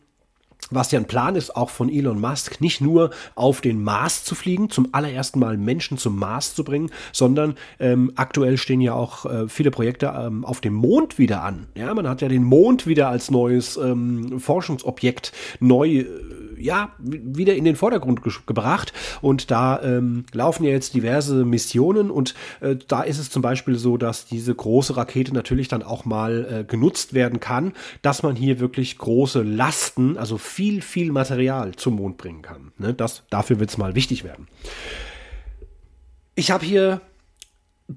was ja ein Plan ist, auch von Elon Musk, nicht nur auf den Mars zu fliegen, zum allerersten Mal Menschen zum Mars zu bringen, sondern ähm, aktuell stehen ja auch äh, viele Projekte ähm, auf dem Mond wieder an. Ja, man hat ja den Mond wieder als neues ähm, Forschungsobjekt neu äh, ja, wieder in den Vordergrund ge gebracht. Und da ähm, laufen ja jetzt diverse Missionen und äh, da ist es zum Beispiel so, dass diese große Rakete natürlich dann auch mal äh, genutzt werden kann, dass man hier wirklich große Lasten, also viel, viel Material zum Mond bringen kann. Ne? Das, dafür wird es mal wichtig werden. Ich habe hier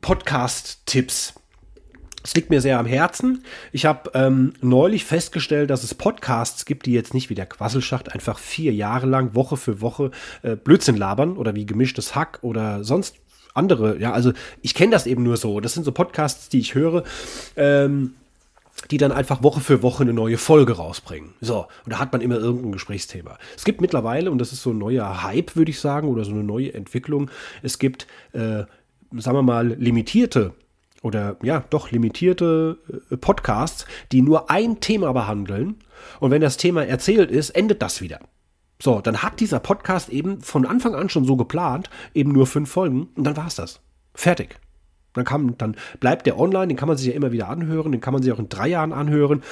Podcast-Tipps. Es liegt mir sehr am Herzen. Ich habe ähm, neulich festgestellt, dass es Podcasts gibt, die jetzt nicht wie der Quasselschacht einfach vier Jahre lang Woche für Woche äh, Blödsinn labern oder wie gemischtes Hack oder sonst andere. Ja, also ich kenne das eben nur so. Das sind so Podcasts, die ich höre. Ähm, die dann einfach Woche für Woche eine neue Folge rausbringen. So, und da hat man immer irgendein Gesprächsthema. Es gibt mittlerweile, und das ist so ein neuer Hype, würde ich sagen, oder so eine neue Entwicklung, es gibt, äh, sagen wir mal, limitierte oder ja, doch limitierte äh, Podcasts, die nur ein Thema behandeln. Und wenn das Thema erzählt ist, endet das wieder. So, dann hat dieser Podcast eben von Anfang an schon so geplant, eben nur fünf Folgen und dann war es das. Fertig. Dann, kann, dann bleibt der online, den kann man sich ja immer wieder anhören, den kann man sich auch in drei Jahren anhören,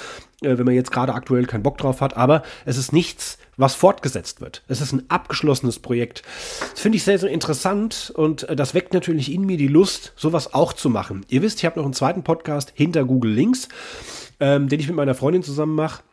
äh, wenn man jetzt gerade aktuell keinen Bock drauf hat. Aber es ist nichts, was fortgesetzt wird. Es ist ein abgeschlossenes Projekt. Das finde ich sehr, sehr interessant und äh, das weckt natürlich in mir die Lust, sowas auch zu machen. Ihr wisst, ich habe noch einen zweiten Podcast hinter Google Links, ähm, den ich mit meiner Freundin zusammen mache.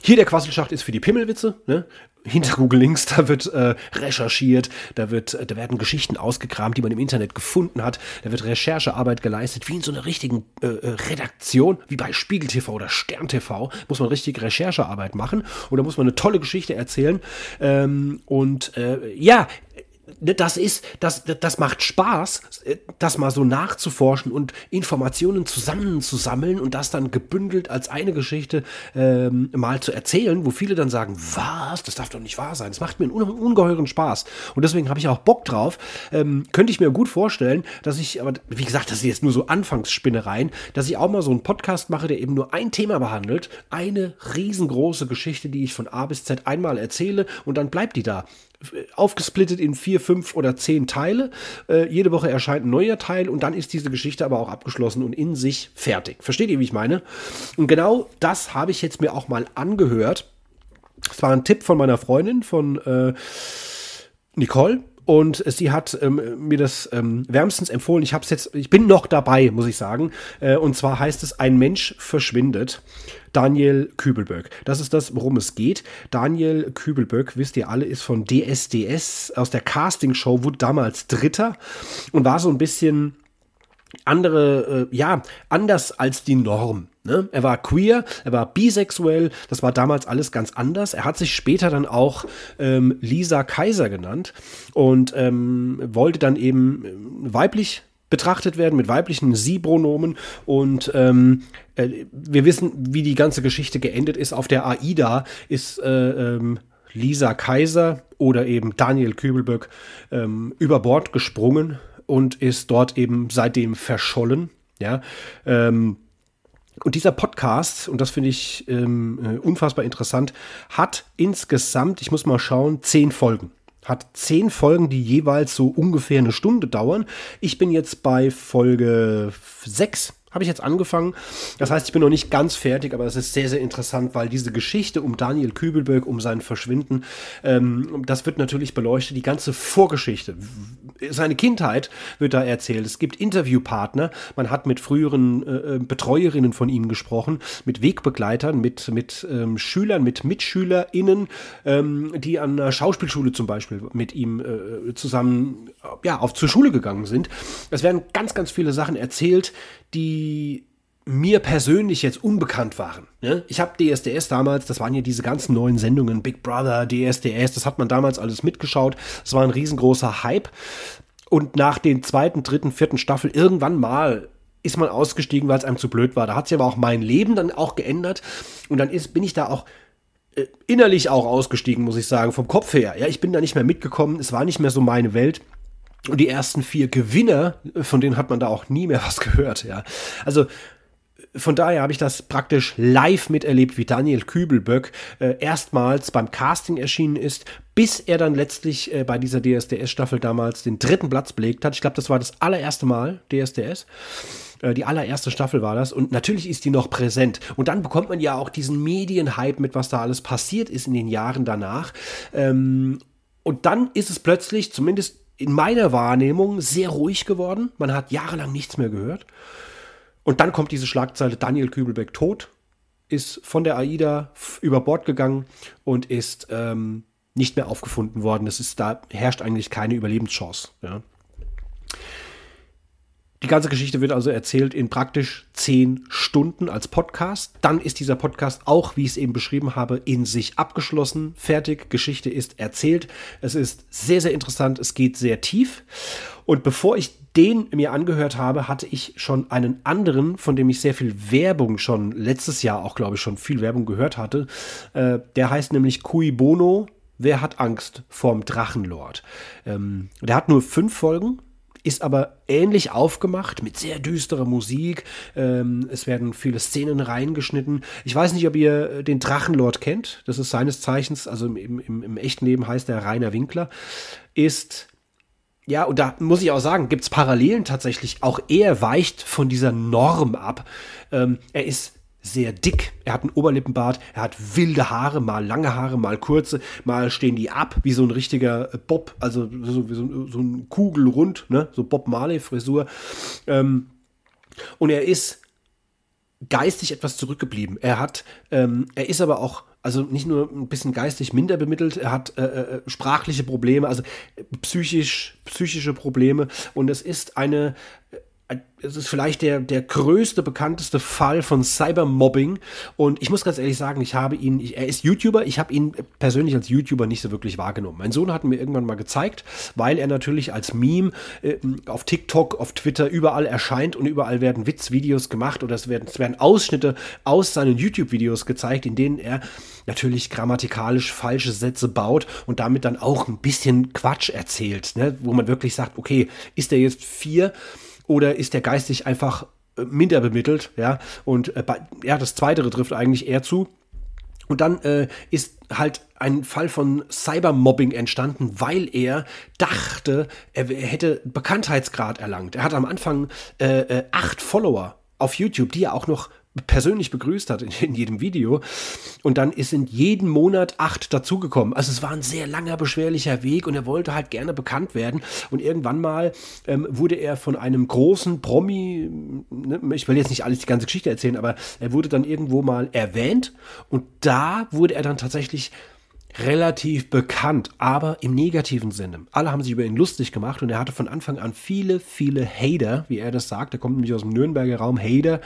Hier der Quasselschacht ist für die Pimmelwitze. Ne? Hinter Google Links, da wird äh, recherchiert, da, wird, da werden Geschichten ausgekramt, die man im Internet gefunden hat, da wird Recherchearbeit geleistet, wie in so einer richtigen äh, äh Redaktion, wie bei Spiegel TV oder Stern TV, muss man richtig Recherchearbeit machen oder muss man eine tolle Geschichte erzählen. Ähm, und äh, ja, das ist, das, das macht Spaß, äh, das mal so nachzuforschen und Informationen zusammenzusammeln und das dann gebündelt als eine Geschichte ähm, mal zu erzählen, wo viele dann sagen, was, das darf doch nicht wahr sein. Das macht mir einen ungeheuren Spaß. Und deswegen habe ich auch Bock drauf. Ähm, könnte ich mir gut vorstellen, dass ich, aber wie gesagt, das ist jetzt nur so Anfangsspinnereien, dass ich auch mal so einen Podcast mache, der eben nur ein Thema behandelt. Eine riesengroße Geschichte, die ich von A bis Z einmal erzähle und dann bleibt die da aufgesplittet in vier, fünf oder zehn Teile. Äh, jede Woche erscheint ein neuer Teil und dann ist diese Geschichte aber auch abgeschlossen und in sich fertig. Versteht ihr, wie ich meine? Und genau das habe ich jetzt mir auch mal angehört. Das war ein Tipp von meiner Freundin, von äh, Nicole. Und sie hat ähm, mir das ähm, wärmstens empfohlen. Ich habe es jetzt, ich bin noch dabei, muss ich sagen. Äh, und zwar heißt es, ein Mensch verschwindet. Daniel Kübelböck. Das ist das, worum es geht. Daniel Kübelböck, wisst ihr alle, ist von DSDS aus der Castingshow, wurde damals Dritter und war so ein bisschen andere, äh, ja, anders als die Norm. Ne? Er war queer, er war bisexuell, das war damals alles ganz anders. Er hat sich später dann auch ähm, Lisa Kaiser genannt und ähm, wollte dann eben ähm, weiblich betrachtet werden mit weiblichen Sie-Pronomen und ähm, äh, wir wissen, wie die ganze Geschichte geendet ist. Auf der AIDA ist äh, ähm, Lisa Kaiser oder eben Daniel Kübelböck ähm, über Bord gesprungen und ist dort eben seitdem verschollen. Ja, ähm, und dieser Podcast, und das finde ich ähm, äh, unfassbar interessant, hat insgesamt, ich muss mal schauen, zehn Folgen hat zehn Folgen, die jeweils so ungefähr eine Stunde dauern. Ich bin jetzt bei Folge sechs habe ich jetzt angefangen. Das heißt, ich bin noch nicht ganz fertig, aber es ist sehr, sehr interessant, weil diese Geschichte um Daniel Kübelberg, um sein Verschwinden, ähm, das wird natürlich beleuchtet, die ganze Vorgeschichte. Seine Kindheit wird da erzählt. Es gibt Interviewpartner. Man hat mit früheren äh, äh, Betreuerinnen von ihm gesprochen, mit Wegbegleitern, mit, mit ähm, Schülern, mit MitschülerInnen, ähm, die an einer Schauspielschule zum Beispiel mit ihm äh, zusammen ja, auf zur Schule gegangen sind. Es werden ganz, ganz viele Sachen erzählt, die mir persönlich jetzt unbekannt waren. Ne? Ich habe DSDS damals, das waren ja diese ganzen neuen Sendungen, Big Brother, DSDS, das hat man damals alles mitgeschaut. Das war ein riesengroßer Hype. Und nach den zweiten, dritten, vierten Staffel irgendwann mal ist man ausgestiegen, weil es einem zu blöd war. Da hat sich aber auch mein Leben dann auch geändert. Und dann ist, bin ich da auch äh, innerlich auch ausgestiegen, muss ich sagen, vom Kopf her. Ja, ich bin da nicht mehr mitgekommen. Es war nicht mehr so meine Welt. Und die ersten vier Gewinner, von denen hat man da auch nie mehr <laughs> was gehört, ja. Also von daher habe ich das praktisch live miterlebt, wie Daniel Kübelböck äh, erstmals beim Casting erschienen ist, bis er dann letztlich äh, bei dieser DSDS-Staffel damals den dritten Platz belegt hat. Ich glaube, das war das allererste Mal DSDS. Äh, die allererste Staffel war das. Und natürlich ist die noch präsent. Und dann bekommt man ja auch diesen Medienhype mit, was da alles passiert ist in den Jahren danach. Ähm, und dann ist es plötzlich, zumindest in meiner Wahrnehmung, sehr ruhig geworden. Man hat jahrelang nichts mehr gehört. Und dann kommt diese Schlagzeile Daniel Kübelbeck tot, ist von der AIDA über Bord gegangen und ist ähm, nicht mehr aufgefunden worden. Es ist, da herrscht eigentlich keine Überlebenschance. Ja. Die ganze Geschichte wird also erzählt in praktisch zehn Stunden als Podcast. Dann ist dieser Podcast auch, wie ich es eben beschrieben habe, in sich abgeschlossen, fertig. Geschichte ist erzählt. Es ist sehr, sehr interessant. Es geht sehr tief. Und bevor ich den mir angehört habe, hatte ich schon einen anderen, von dem ich sehr viel Werbung schon letztes Jahr auch, glaube ich, schon viel Werbung gehört hatte. Äh, der heißt nämlich Cui Bono. Wer hat Angst vorm Drachenlord? Ähm, der hat nur fünf Folgen ist aber ähnlich aufgemacht mit sehr düsterer Musik. Ähm, es werden viele Szenen reingeschnitten. Ich weiß nicht, ob ihr den Drachenlord kennt. Das ist seines Zeichens, also im, im, im echten Leben heißt er Rainer Winkler. Ist ja, und da muss ich auch sagen, gibt es Parallelen tatsächlich. Auch er weicht von dieser Norm ab. Ähm, er ist sehr dick. Er hat einen Oberlippenbart, er hat wilde Haare, mal lange Haare, mal kurze, mal stehen die ab, wie so ein richtiger äh, Bob, also so, so, so ein Kugelrund, ne? so Bob Marley-Frisur. Ähm, und er ist geistig etwas zurückgeblieben. Er hat, ähm, er ist aber auch, also nicht nur ein bisschen geistig minder bemittelt, er hat äh, äh, sprachliche Probleme, also psychisch, psychische Probleme und es ist eine es ist vielleicht der, der größte, bekannteste Fall von Cybermobbing. Und ich muss ganz ehrlich sagen, ich habe ihn, ich, er ist YouTuber, ich habe ihn persönlich als YouTuber nicht so wirklich wahrgenommen. Mein Sohn hat mir irgendwann mal gezeigt, weil er natürlich als Meme äh, auf TikTok, auf Twitter überall erscheint und überall werden Witzvideos gemacht oder es werden, es werden Ausschnitte aus seinen YouTube-Videos gezeigt, in denen er natürlich grammatikalisch falsche Sätze baut und damit dann auch ein bisschen Quatsch erzählt, ne? wo man wirklich sagt, okay, ist er jetzt vier? Oder ist der geistig einfach äh, minder bemittelt, ja, und äh, ja, das Zweite trifft eigentlich eher zu. Und dann äh, ist halt ein Fall von Cybermobbing entstanden, weil er dachte, er, er hätte Bekanntheitsgrad erlangt. Er hat am Anfang äh, äh, acht Follower auf YouTube, die er auch noch persönlich begrüßt hat in, in, jedem Video. Und dann ist in jedem Monat acht dazugekommen. Also es war ein sehr langer, beschwerlicher Weg und er wollte halt gerne bekannt werden. Und irgendwann mal ähm, wurde er von einem großen Promi, ne, ich will jetzt nicht alles die ganze Geschichte erzählen, aber er wurde dann irgendwo mal erwähnt und da wurde er dann tatsächlich relativ bekannt, aber im negativen Sinne. Alle haben sich über ihn lustig gemacht und er hatte von Anfang an viele, viele Hater, wie er das sagt. Er kommt nämlich aus dem Nürnberger Raum, Hater,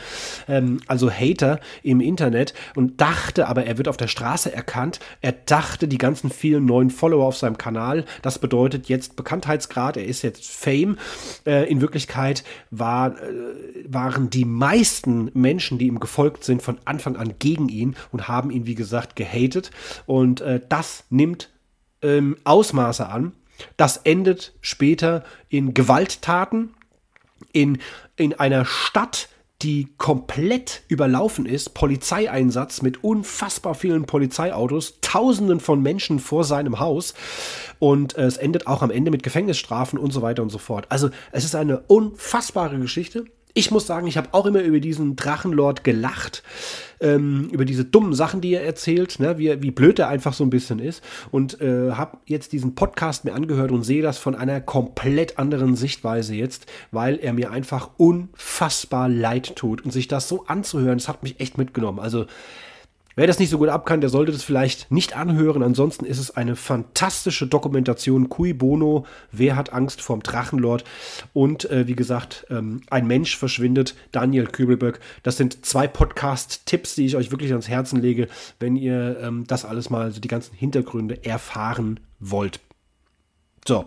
ähm, also Hater im Internet und dachte aber, er wird auf der Straße erkannt. Er dachte, die ganzen vielen neuen Follower auf seinem Kanal, das bedeutet jetzt Bekanntheitsgrad, er ist jetzt Fame. Äh, in Wirklichkeit war, äh, waren die meisten Menschen, die ihm gefolgt sind, von Anfang an gegen ihn und haben ihn, wie gesagt, gehatet. Und äh, das nimmt ähm, Ausmaße an. Das endet später in Gewalttaten, in, in einer Stadt, die komplett überlaufen ist, Polizeieinsatz mit unfassbar vielen Polizeiautos, Tausenden von Menschen vor seinem Haus und äh, es endet auch am Ende mit Gefängnisstrafen und so weiter und so fort. Also es ist eine unfassbare Geschichte. Ich muss sagen, ich habe auch immer über diesen Drachenlord gelacht, ähm, über diese dummen Sachen, die er erzählt, ne, wie, wie blöd er einfach so ein bisschen ist. Und äh, habe jetzt diesen Podcast mir angehört und sehe das von einer komplett anderen Sichtweise jetzt, weil er mir einfach unfassbar leid tut. Und sich das so anzuhören, das hat mich echt mitgenommen. Also Wer das nicht so gut abkann, der sollte das vielleicht nicht anhören. Ansonsten ist es eine fantastische Dokumentation. Cui Bono, wer hat Angst vorm Drachenlord? Und äh, wie gesagt, ähm, ein Mensch verschwindet, Daniel Kübelböck. Das sind zwei Podcast-Tipps, die ich euch wirklich ans Herzen lege, wenn ihr ähm, das alles mal, also die ganzen Hintergründe erfahren wollt. So.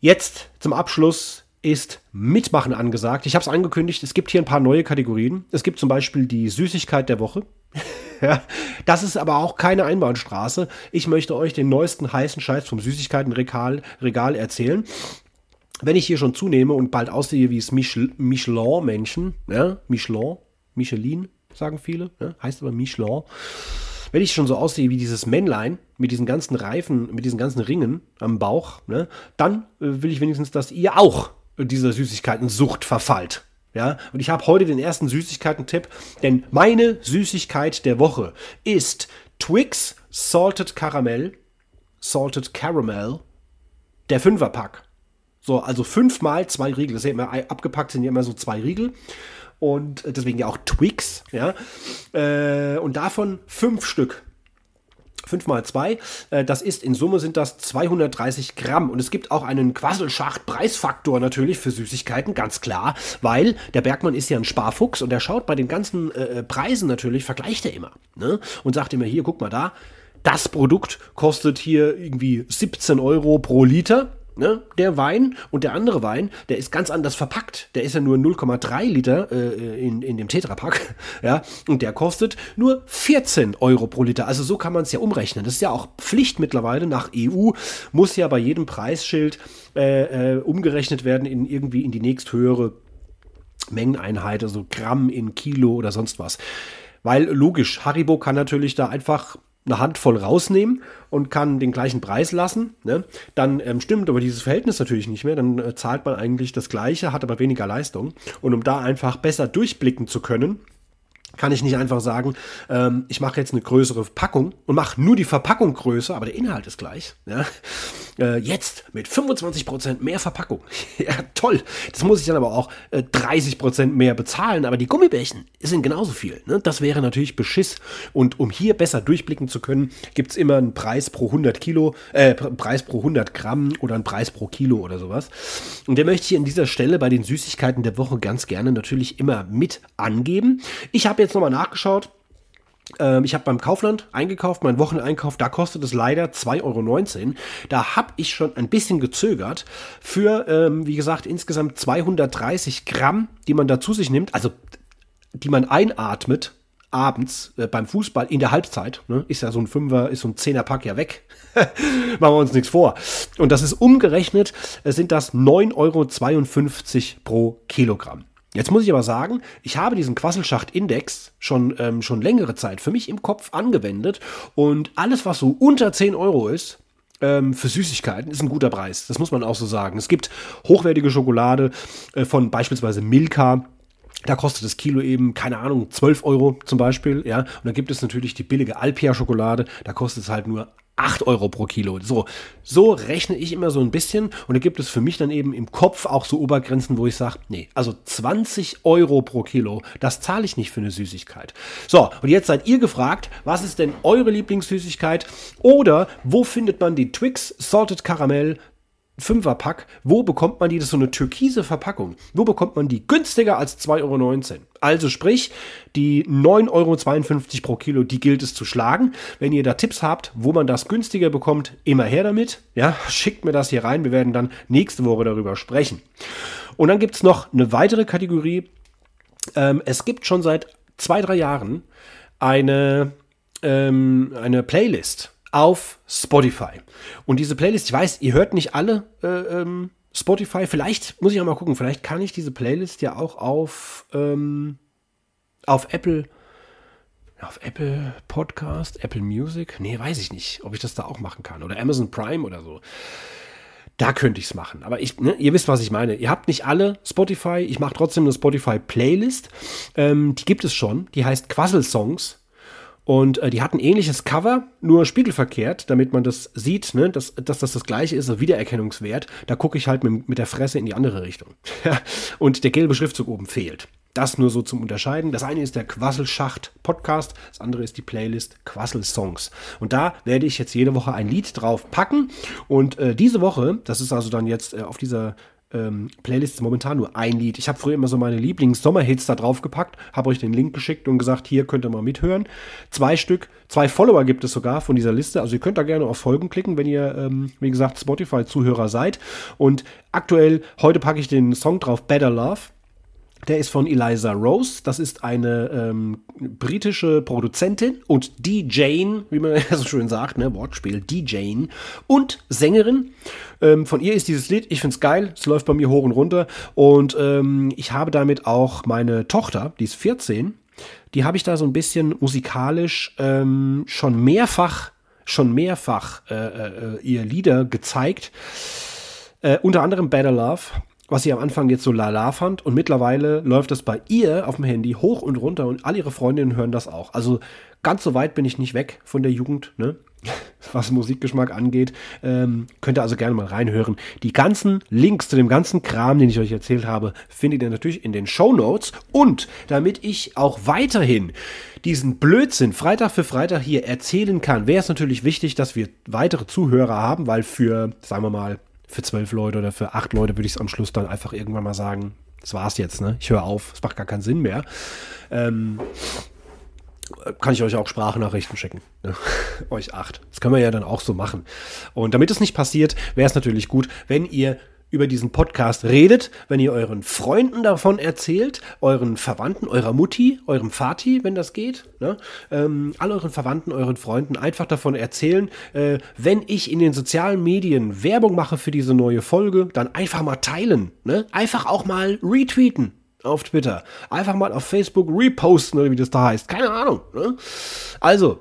Jetzt zum Abschluss ist Mitmachen angesagt. Ich habe es angekündigt, es gibt hier ein paar neue Kategorien. Es gibt zum Beispiel die Süßigkeit der Woche. <laughs> Das ist aber auch keine Einbahnstraße. Ich möchte euch den neuesten heißen Scheiß vom Süßigkeitenregal Regal erzählen. Wenn ich hier schon zunehme und bald aussehe wie es Michelin-Menschen, ja, Michelin, Michelin, sagen viele, ja, heißt aber Michelin. Wenn ich schon so aussehe wie dieses Männlein mit diesen ganzen Reifen, mit diesen ganzen Ringen am Bauch, ne, dann äh, will ich wenigstens, dass ihr auch dieser Süßigkeiten-Sucht verfallt. Ja, und ich habe heute den ersten Süßigkeiten-Tipp, denn meine Süßigkeit der Woche ist Twix Salted Caramel, Salted Caramel, der Fünferpack. So, also fünfmal zwei Riegel. Das ja immer abgepackt, sind ja immer so zwei Riegel. Und deswegen ja auch Twix, ja. Äh, und davon fünf Stück. 5 mal 2, äh, das ist in Summe sind das 230 Gramm. Und es gibt auch einen Quasselschacht-Preisfaktor natürlich für Süßigkeiten, ganz klar, weil der Bergmann ist ja ein Sparfuchs und der schaut bei den ganzen äh, Preisen natürlich, vergleicht er immer. Ne? Und sagt immer, hier, guck mal da, das Produkt kostet hier irgendwie 17 Euro pro Liter ne, der Wein und der andere Wein, der ist ganz anders verpackt. Der ist ja nur 0,3 Liter äh, in, in dem Tetrapack, <laughs> ja, und der kostet nur 14 Euro pro Liter. Also so kann man es ja umrechnen. Das ist ja auch Pflicht mittlerweile nach EU, muss ja bei jedem Preisschild äh, äh, umgerechnet werden in irgendwie in die nächsthöhere Mengeneinheit, also Gramm in Kilo oder sonst was. Weil logisch, Haribo kann natürlich da einfach eine Handvoll rausnehmen und kann den gleichen Preis lassen, ne? dann ähm, stimmt aber dieses Verhältnis natürlich nicht mehr. Dann äh, zahlt man eigentlich das Gleiche, hat aber weniger Leistung. Und um da einfach besser durchblicken zu können, kann ich nicht einfach sagen, ähm, ich mache jetzt eine größere Packung und mache nur die Verpackung größer, aber der Inhalt ist gleich. Ja? Äh, jetzt mit 25% mehr Verpackung. <laughs> ja, toll. Das muss ich dann aber auch äh, 30% mehr bezahlen, aber die Gummibärchen sind genauso viel. Ne? Das wäre natürlich Beschiss. Und um hier besser durchblicken zu können, gibt es immer einen Preis pro 100 Kilo, äh, Preis pro 100 Gramm oder einen Preis pro Kilo oder sowas. Und der möchte ich an dieser Stelle bei den Süßigkeiten der Woche ganz gerne natürlich immer mit angeben. Ich habe jetzt nochmal nachgeschaut. Ähm, ich habe beim Kaufland eingekauft, mein Wocheneinkauf, da kostet es leider 2,19 Euro. Da habe ich schon ein bisschen gezögert für, ähm, wie gesagt, insgesamt 230 Gramm, die man da zu sich nimmt, also die man einatmet abends äh, beim Fußball in der Halbzeit. Ne? Ist ja so ein Fünfer, ist so ein Zehnerpack ja weg. <laughs> Machen wir uns nichts vor. Und das ist umgerechnet, äh, sind das 9,52 Euro pro Kilogramm. Jetzt muss ich aber sagen, ich habe diesen Quasselschacht-Index schon, ähm, schon längere Zeit für mich im Kopf angewendet und alles, was so unter 10 Euro ist, ähm, für Süßigkeiten ist ein guter Preis. Das muss man auch so sagen. Es gibt hochwertige Schokolade äh, von beispielsweise Milka. Da kostet das Kilo eben, keine Ahnung, 12 Euro zum Beispiel, ja. Und dann gibt es natürlich die billige Alpia-Schokolade, da kostet es halt nur 8 Euro pro Kilo. So, so rechne ich immer so ein bisschen und da gibt es für mich dann eben im Kopf auch so Obergrenzen, wo ich sage, nee, also 20 Euro pro Kilo, das zahle ich nicht für eine Süßigkeit. So, und jetzt seid ihr gefragt, was ist denn eure Lieblingssüßigkeit oder wo findet man die Twix Salted Caramel Fünferpack, wo bekommt man die? Das ist so eine türkise Verpackung. Wo bekommt man die günstiger als 2,19 Euro? Also sprich, die 9,52 Euro pro Kilo, die gilt es zu schlagen. Wenn ihr da Tipps habt, wo man das günstiger bekommt, immer her damit. Ja, schickt mir das hier rein. Wir werden dann nächste Woche darüber sprechen. Und dann gibt es noch eine weitere Kategorie. Ähm, es gibt schon seit zwei, drei Jahren eine, ähm, eine Playlist auf Spotify. Und diese Playlist, ich weiß, ihr hört nicht alle äh, ähm, Spotify. Vielleicht muss ich auch mal gucken, vielleicht kann ich diese Playlist ja auch auf, ähm, auf Apple, auf Apple Podcast, Apple Music. Nee, weiß ich nicht, ob ich das da auch machen kann. Oder Amazon Prime oder so. Da könnte ich es machen. Aber ich, ne, ihr wisst, was ich meine. Ihr habt nicht alle Spotify. Ich mache trotzdem eine Spotify-Playlist. Ähm, die gibt es schon. Die heißt Quassel Songs. Und äh, die hat ein ähnliches Cover, nur spiegelverkehrt, damit man das sieht, ne, dass, dass das das gleiche ist, so Wiedererkennungswert. Da gucke ich halt mit, mit der Fresse in die andere Richtung. <laughs> und der gelbe Schriftzug oben fehlt. Das nur so zum Unterscheiden. Das eine ist der Quasselschacht Podcast, das andere ist die Playlist Quassel Songs. Und da werde ich jetzt jede Woche ein Lied drauf packen. Und äh, diese Woche, das ist also dann jetzt äh, auf dieser ähm, Playlist momentan nur ein Lied. Ich habe früher immer so meine Lieblings-Sommerhits da drauf gepackt, habe euch den Link geschickt und gesagt, hier könnt ihr mal mithören. Zwei Stück, zwei Follower gibt es sogar von dieser Liste. Also ihr könnt da gerne auf Folgen klicken, wenn ihr, ähm, wie gesagt, Spotify-Zuhörer seid. Und aktuell, heute packe ich den Song drauf, Better Love. Der ist von Eliza Rose. Das ist eine ähm, britische Produzentin und DJ, wie man <laughs> so schön sagt, ne, Wortspiel, DJ und Sängerin. Ähm, von ihr ist dieses Lied, ich finde es geil, es läuft bei mir hoch und runter und ähm, ich habe damit auch meine Tochter, die ist 14, die habe ich da so ein bisschen musikalisch ähm, schon mehrfach, schon mehrfach äh, äh, ihr Lieder gezeigt. Äh, unter anderem Better Love was sie am Anfang jetzt so lala fand und mittlerweile läuft das bei ihr auf dem Handy hoch und runter und all ihre Freundinnen hören das auch. Also ganz so weit bin ich nicht weg von der Jugend, ne? <laughs> was Musikgeschmack angeht. Ähm, könnt ihr also gerne mal reinhören. Die ganzen Links zu dem ganzen Kram, den ich euch erzählt habe, findet ihr natürlich in den Show Notes. Und damit ich auch weiterhin diesen Blödsinn Freitag für Freitag hier erzählen kann, wäre es natürlich wichtig, dass wir weitere Zuhörer haben, weil für, sagen wir mal, für zwölf Leute oder für acht Leute würde ich es am Schluss dann einfach irgendwann mal sagen, das war's jetzt, ne? Ich höre auf, es macht gar keinen Sinn mehr. Ähm, kann ich euch auch Sprachnachrichten schicken. Ne? <laughs> euch acht. Das können wir ja dann auch so machen. Und damit es nicht passiert, wäre es natürlich gut, wenn ihr über diesen Podcast redet, wenn ihr euren Freunden davon erzählt, euren Verwandten, eurer Mutti, eurem Vati, wenn das geht, ne? ähm, all euren Verwandten, euren Freunden einfach davon erzählen, äh, wenn ich in den sozialen Medien Werbung mache für diese neue Folge, dann einfach mal teilen, ne? einfach auch mal retweeten auf Twitter. Einfach mal auf Facebook reposten oder wie das da heißt. Keine Ahnung. Ne? Also,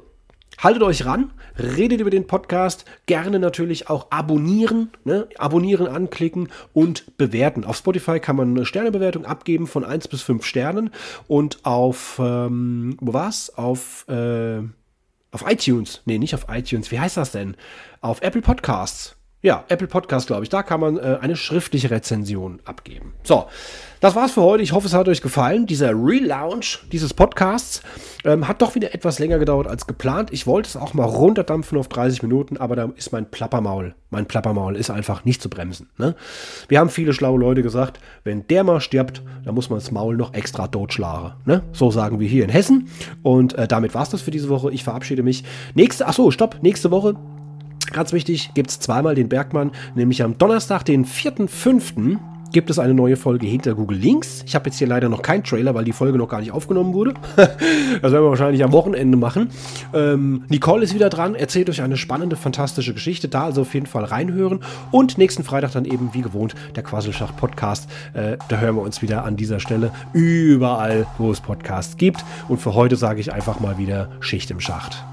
haltet euch ran, redet über den Podcast, gerne natürlich auch abonnieren, ne? abonnieren, anklicken und bewerten. Auf Spotify kann man eine Sternebewertung abgeben von 1 bis 5 Sternen und auf, ähm, wo war's? Auf, äh, auf iTunes, nee, nicht auf iTunes, wie heißt das denn? Auf Apple Podcasts ja, Apple Podcast, glaube ich. Da kann man äh, eine schriftliche Rezension abgeben. So, das war's für heute. Ich hoffe, es hat euch gefallen. Dieser Relaunch dieses Podcasts ähm, hat doch wieder etwas länger gedauert als geplant. Ich wollte es auch mal runterdampfen auf 30 Minuten, aber da ist mein Plappermaul. Mein Plappermaul ist einfach nicht zu bremsen. Ne? Wir haben viele schlaue Leute gesagt, wenn der mal stirbt, dann muss man das Maul noch extra totschlagen. Ne? So sagen wir hier in Hessen. Und äh, damit war's das für diese Woche. Ich verabschiede mich. Nächste, achso, stopp, nächste Woche Ganz wichtig, gibt es zweimal den Bergmann, nämlich am Donnerstag, den 4.5., gibt es eine neue Folge hinter Google Links. Ich habe jetzt hier leider noch keinen Trailer, weil die Folge noch gar nicht aufgenommen wurde. <laughs> das werden wir wahrscheinlich am Wochenende machen. Ähm, Nicole ist wieder dran, erzählt euch eine spannende, fantastische Geschichte. Da also auf jeden Fall reinhören. Und nächsten Freitag dann eben, wie gewohnt, der Quasselschacht Podcast. Äh, da hören wir uns wieder an dieser Stelle überall, wo es Podcasts gibt. Und für heute sage ich einfach mal wieder Schicht im Schacht.